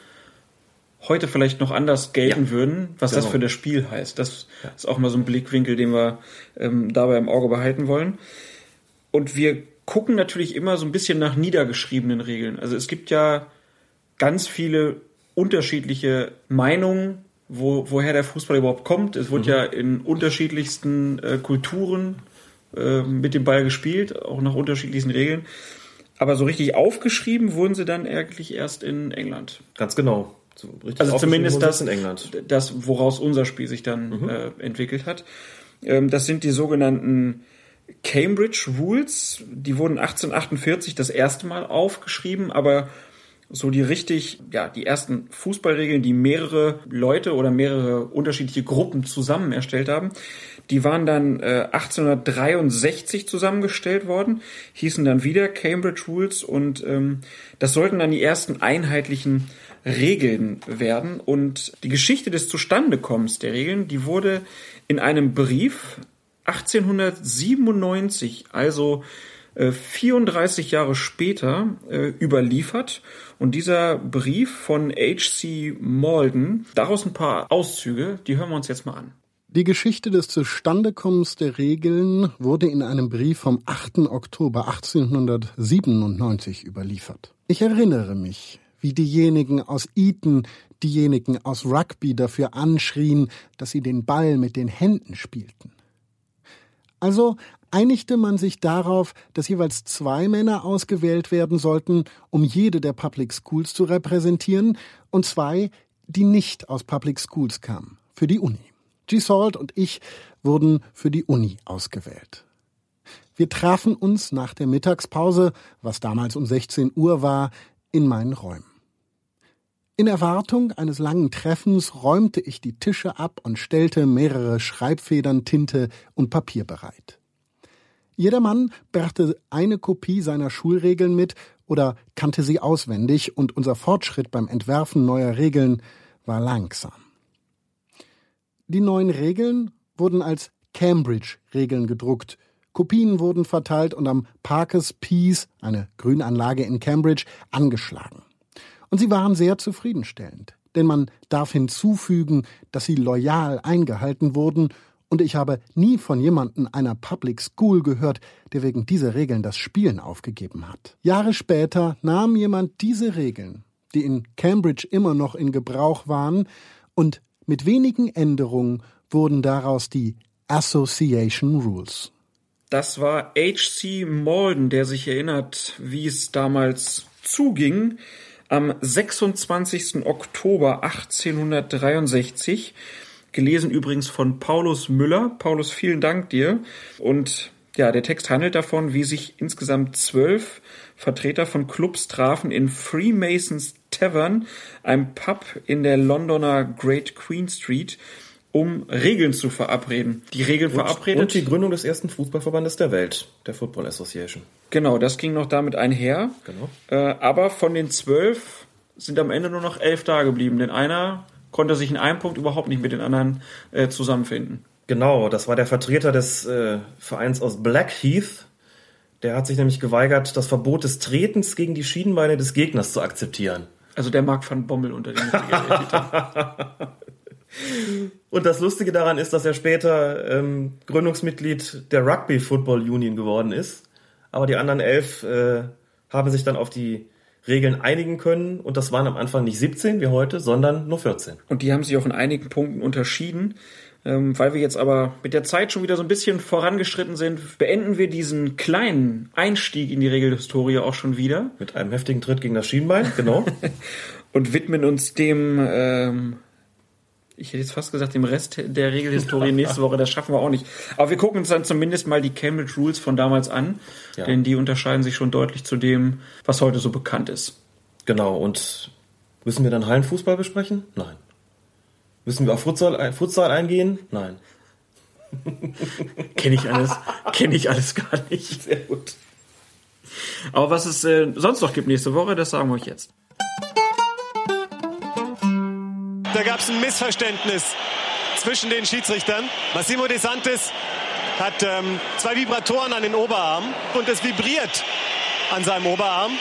heute vielleicht noch anders gelten ja. würden, was genau. das für das Spiel heißt. Das ja. ist auch mal so ein Blickwinkel, den wir ähm, dabei im Auge behalten wollen. Und wir gucken natürlich immer so ein bisschen nach niedergeschriebenen Regeln. Also es gibt ja ganz viele unterschiedliche Meinungen, wo, woher der Fußball überhaupt kommt. Es wurde mhm. ja in unterschiedlichsten äh, Kulturen äh, mit dem Ball gespielt, auch nach unterschiedlichsten Regeln. Aber so richtig aufgeschrieben wurden sie dann eigentlich erst in England. Ganz genau. So also zumindest das, in England. das, woraus unser Spiel sich dann mhm. äh, entwickelt hat. Ähm, das sind die sogenannten Cambridge Rules. Die wurden 1848 das erste Mal aufgeschrieben, aber so die richtig, ja, die ersten Fußballregeln, die mehrere Leute oder mehrere unterschiedliche Gruppen zusammen erstellt haben, die waren dann äh, 1863 zusammengestellt worden, hießen dann wieder Cambridge Rules und ähm, das sollten dann die ersten einheitlichen Regeln werden. Und die Geschichte des Zustandekommens der Regeln, die wurde in einem Brief 1897, also 34 äh, Jahre später, äh, überliefert. Und dieser Brief von H.C. Malden, daraus ein paar Auszüge, die hören wir uns jetzt mal an. Die Geschichte des Zustandekommens der Regeln wurde in einem Brief vom 8. Oktober 1897 überliefert. Ich erinnere mich, wie diejenigen aus Eton diejenigen aus Rugby dafür anschrien, dass sie den Ball mit den Händen spielten. Also einigte man sich darauf, dass jeweils zwei Männer ausgewählt werden sollten, um jede der Public Schools zu repräsentieren, und zwei, die nicht aus Public Schools kamen, für die Uni. G. Salt und ich wurden für die Uni ausgewählt. Wir trafen uns nach der Mittagspause, was damals um 16 Uhr war, in meinen Räumen. In Erwartung eines langen Treffens räumte ich die Tische ab und stellte mehrere Schreibfedern, Tinte und Papier bereit. Jeder Mann brachte eine Kopie seiner Schulregeln mit oder kannte sie auswendig, und unser Fortschritt beim Entwerfen neuer Regeln war langsam. Die neuen Regeln wurden als Cambridge-Regeln gedruckt, Kopien wurden verteilt und am Parkes Peace, eine Grünanlage in Cambridge, angeschlagen. Und sie waren sehr zufriedenstellend, denn man darf hinzufügen, dass sie loyal eingehalten wurden, und ich habe nie von jemandem einer Public School gehört, der wegen dieser Regeln das Spielen aufgegeben hat. Jahre später nahm jemand diese Regeln, die in Cambridge immer noch in Gebrauch waren, und mit wenigen Änderungen wurden daraus die Association Rules. Das war H.C. Malden, der sich erinnert, wie es damals zuging. Am 26. Oktober 1863, gelesen übrigens von Paulus Müller. Paulus, vielen Dank dir. Und ja, der Text handelt davon, wie sich insgesamt zwölf Vertreter von Clubs trafen in Freemasons Tavern, einem Pub in der Londoner Great Queen Street, um Regeln zu verabreden. Die Regeln und, verabredet. Und die Gründung des ersten Fußballverbandes der Welt, der Football Association. Genau, das ging noch damit einher. Genau. Äh, aber von den zwölf sind am Ende nur noch elf da geblieben, denn einer konnte sich in einem Punkt überhaupt nicht mit den anderen äh, zusammenfinden. Genau, das war der Vertreter des äh, Vereins aus Blackheath. Der hat sich nämlich geweigert, das Verbot des Tretens gegen die Schienenbeine des Gegners zu akzeptieren. Also der Mark van Bommel unter den [laughs] Und das Lustige daran ist, dass er später ähm, Gründungsmitglied der Rugby Football Union geworden ist. Aber die anderen elf äh, haben sich dann auf die Regeln einigen können. Und das waren am Anfang nicht 17 wie heute, sondern nur 14. Und die haben sich auch in einigen Punkten unterschieden. Ähm, weil wir jetzt aber mit der Zeit schon wieder so ein bisschen vorangeschritten sind, beenden wir diesen kleinen Einstieg in die Regelhistorie auch schon wieder. Mit einem heftigen Tritt gegen das Schienbein, genau. [laughs] und widmen uns dem, ähm, ich hätte jetzt fast gesagt, dem Rest der Regelhistorie nächste Woche. Das schaffen wir auch nicht. Aber wir gucken uns dann zumindest mal die Cambridge Rules von damals an, ja. denn die unterscheiden sich schon deutlich zu dem, was heute so bekannt ist. Genau, und müssen wir dann Hallenfußball besprechen? Nein. Müssen wir auf Futsal, Futsal eingehen? Nein. kenne ich alles, kenne ich alles gar nicht. Sehr gut. Aber was es äh, sonst noch gibt nächste Woche, das sagen wir euch jetzt. Da gab es ein Missverständnis zwischen den Schiedsrichtern. Massimo De Santis hat ähm, zwei Vibratoren an den Oberarm und es vibriert an seinem Oberarm.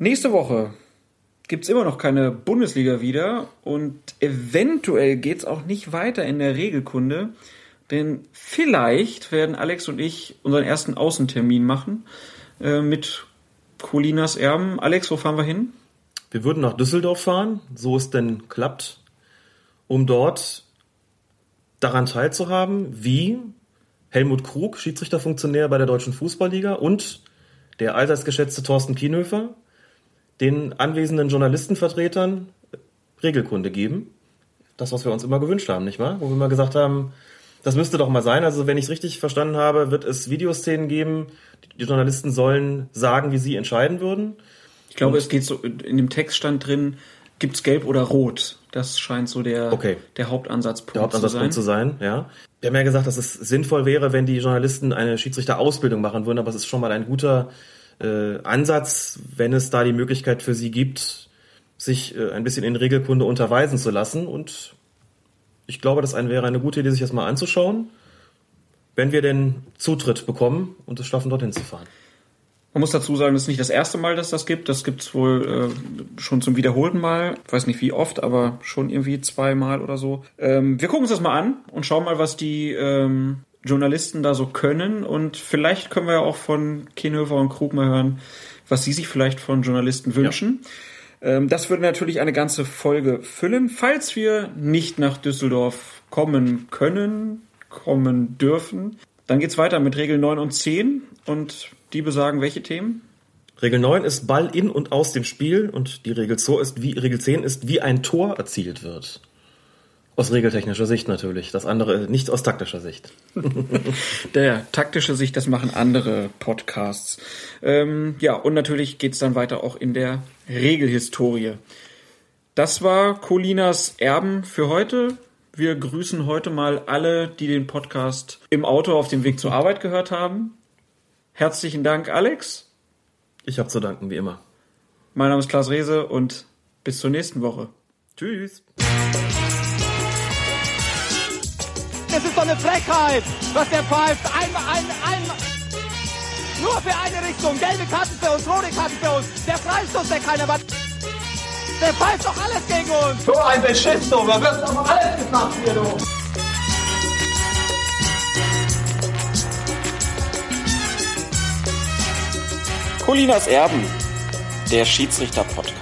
Nächste Woche gibt es immer noch keine Bundesliga wieder und eventuell geht es auch nicht weiter in der Regelkunde, denn vielleicht werden Alex und ich unseren ersten Außentermin machen äh, mit Colinas Erben. Alex, wo fahren wir hin? Wir würden nach Düsseldorf fahren, so es denn klappt, um dort daran teilzuhaben, wie Helmut Krug, Schiedsrichterfunktionär bei der Deutschen Fußballliga und der allseits geschätzte Thorsten Kienhöfer den anwesenden Journalistenvertretern Regelkunde geben. Das, was wir uns immer gewünscht haben, nicht wahr? Wo wir immer gesagt haben, das müsste doch mal sein. Also wenn ich es richtig verstanden habe, wird es Videoszenen geben. Die Journalisten sollen sagen, wie sie entscheiden würden. Ich glaube, es geht so, in dem Text stand drin, gibt's gelb oder rot? Das scheint so der, okay. der Hauptansatzpunkt, der Hauptansatzpunkt zu sein. zu sein. ja. Wir haben ja gesagt, dass es sinnvoll wäre, wenn die Journalisten eine Schiedsrichterausbildung machen würden, aber es ist schon mal ein guter äh, Ansatz, wenn es da die Möglichkeit für sie gibt, sich äh, ein bisschen in Regelkunde unterweisen zu lassen. Und ich glaube, das wäre eine gute Idee, sich das mal anzuschauen, wenn wir den Zutritt bekommen und es schaffen, dorthin zu fahren. Man muss dazu sagen, das ist nicht das erste Mal, dass das gibt. Das gibt's wohl äh, schon zum wiederholten Mal. Ich weiß nicht wie oft, aber schon irgendwie zweimal oder so. Ähm, wir gucken uns das mal an und schauen mal, was die ähm, Journalisten da so können. Und vielleicht können wir ja auch von Kienhöfer und Krug mal hören, was sie sich vielleicht von Journalisten wünschen. Ja. Ähm, das würde natürlich eine ganze Folge füllen. Falls wir nicht nach Düsseldorf kommen können, kommen dürfen, dann geht's weiter mit Regel 9 und 10 und die besagen welche Themen? Regel 9 ist Ball in und aus dem Spiel und die Regel 2 ist wie Regel 10 ist wie ein Tor erzielt wird. Aus regeltechnischer Sicht natürlich. Das andere nicht aus taktischer Sicht. [laughs] Der taktische Sicht, das machen andere Podcasts. Ähm, ja, und natürlich geht's dann weiter auch in der Regelhistorie. Das war Colinas Erben für heute. Wir grüßen heute mal alle, die den Podcast im Auto auf dem Weg zur Arbeit gehört haben. Herzlichen Dank, Alex. Ich habe zu danken, wie immer. Mein Name ist Klaas Rehse und bis zur nächsten Woche. Tschüss. Das ist doch eine Frechheit, was der pfeift. Einmal, ein, einmal. Nur für eine Richtung. Gelbe Karten für uns, rote Karten für uns. Der Freistoß, der keiner war. Der pfeift doch alles gegen uns. So ein Beschiss, du. Da wird doch alles gemacht hier, du. Colinas Erben, der Schiedsrichter-Podcast.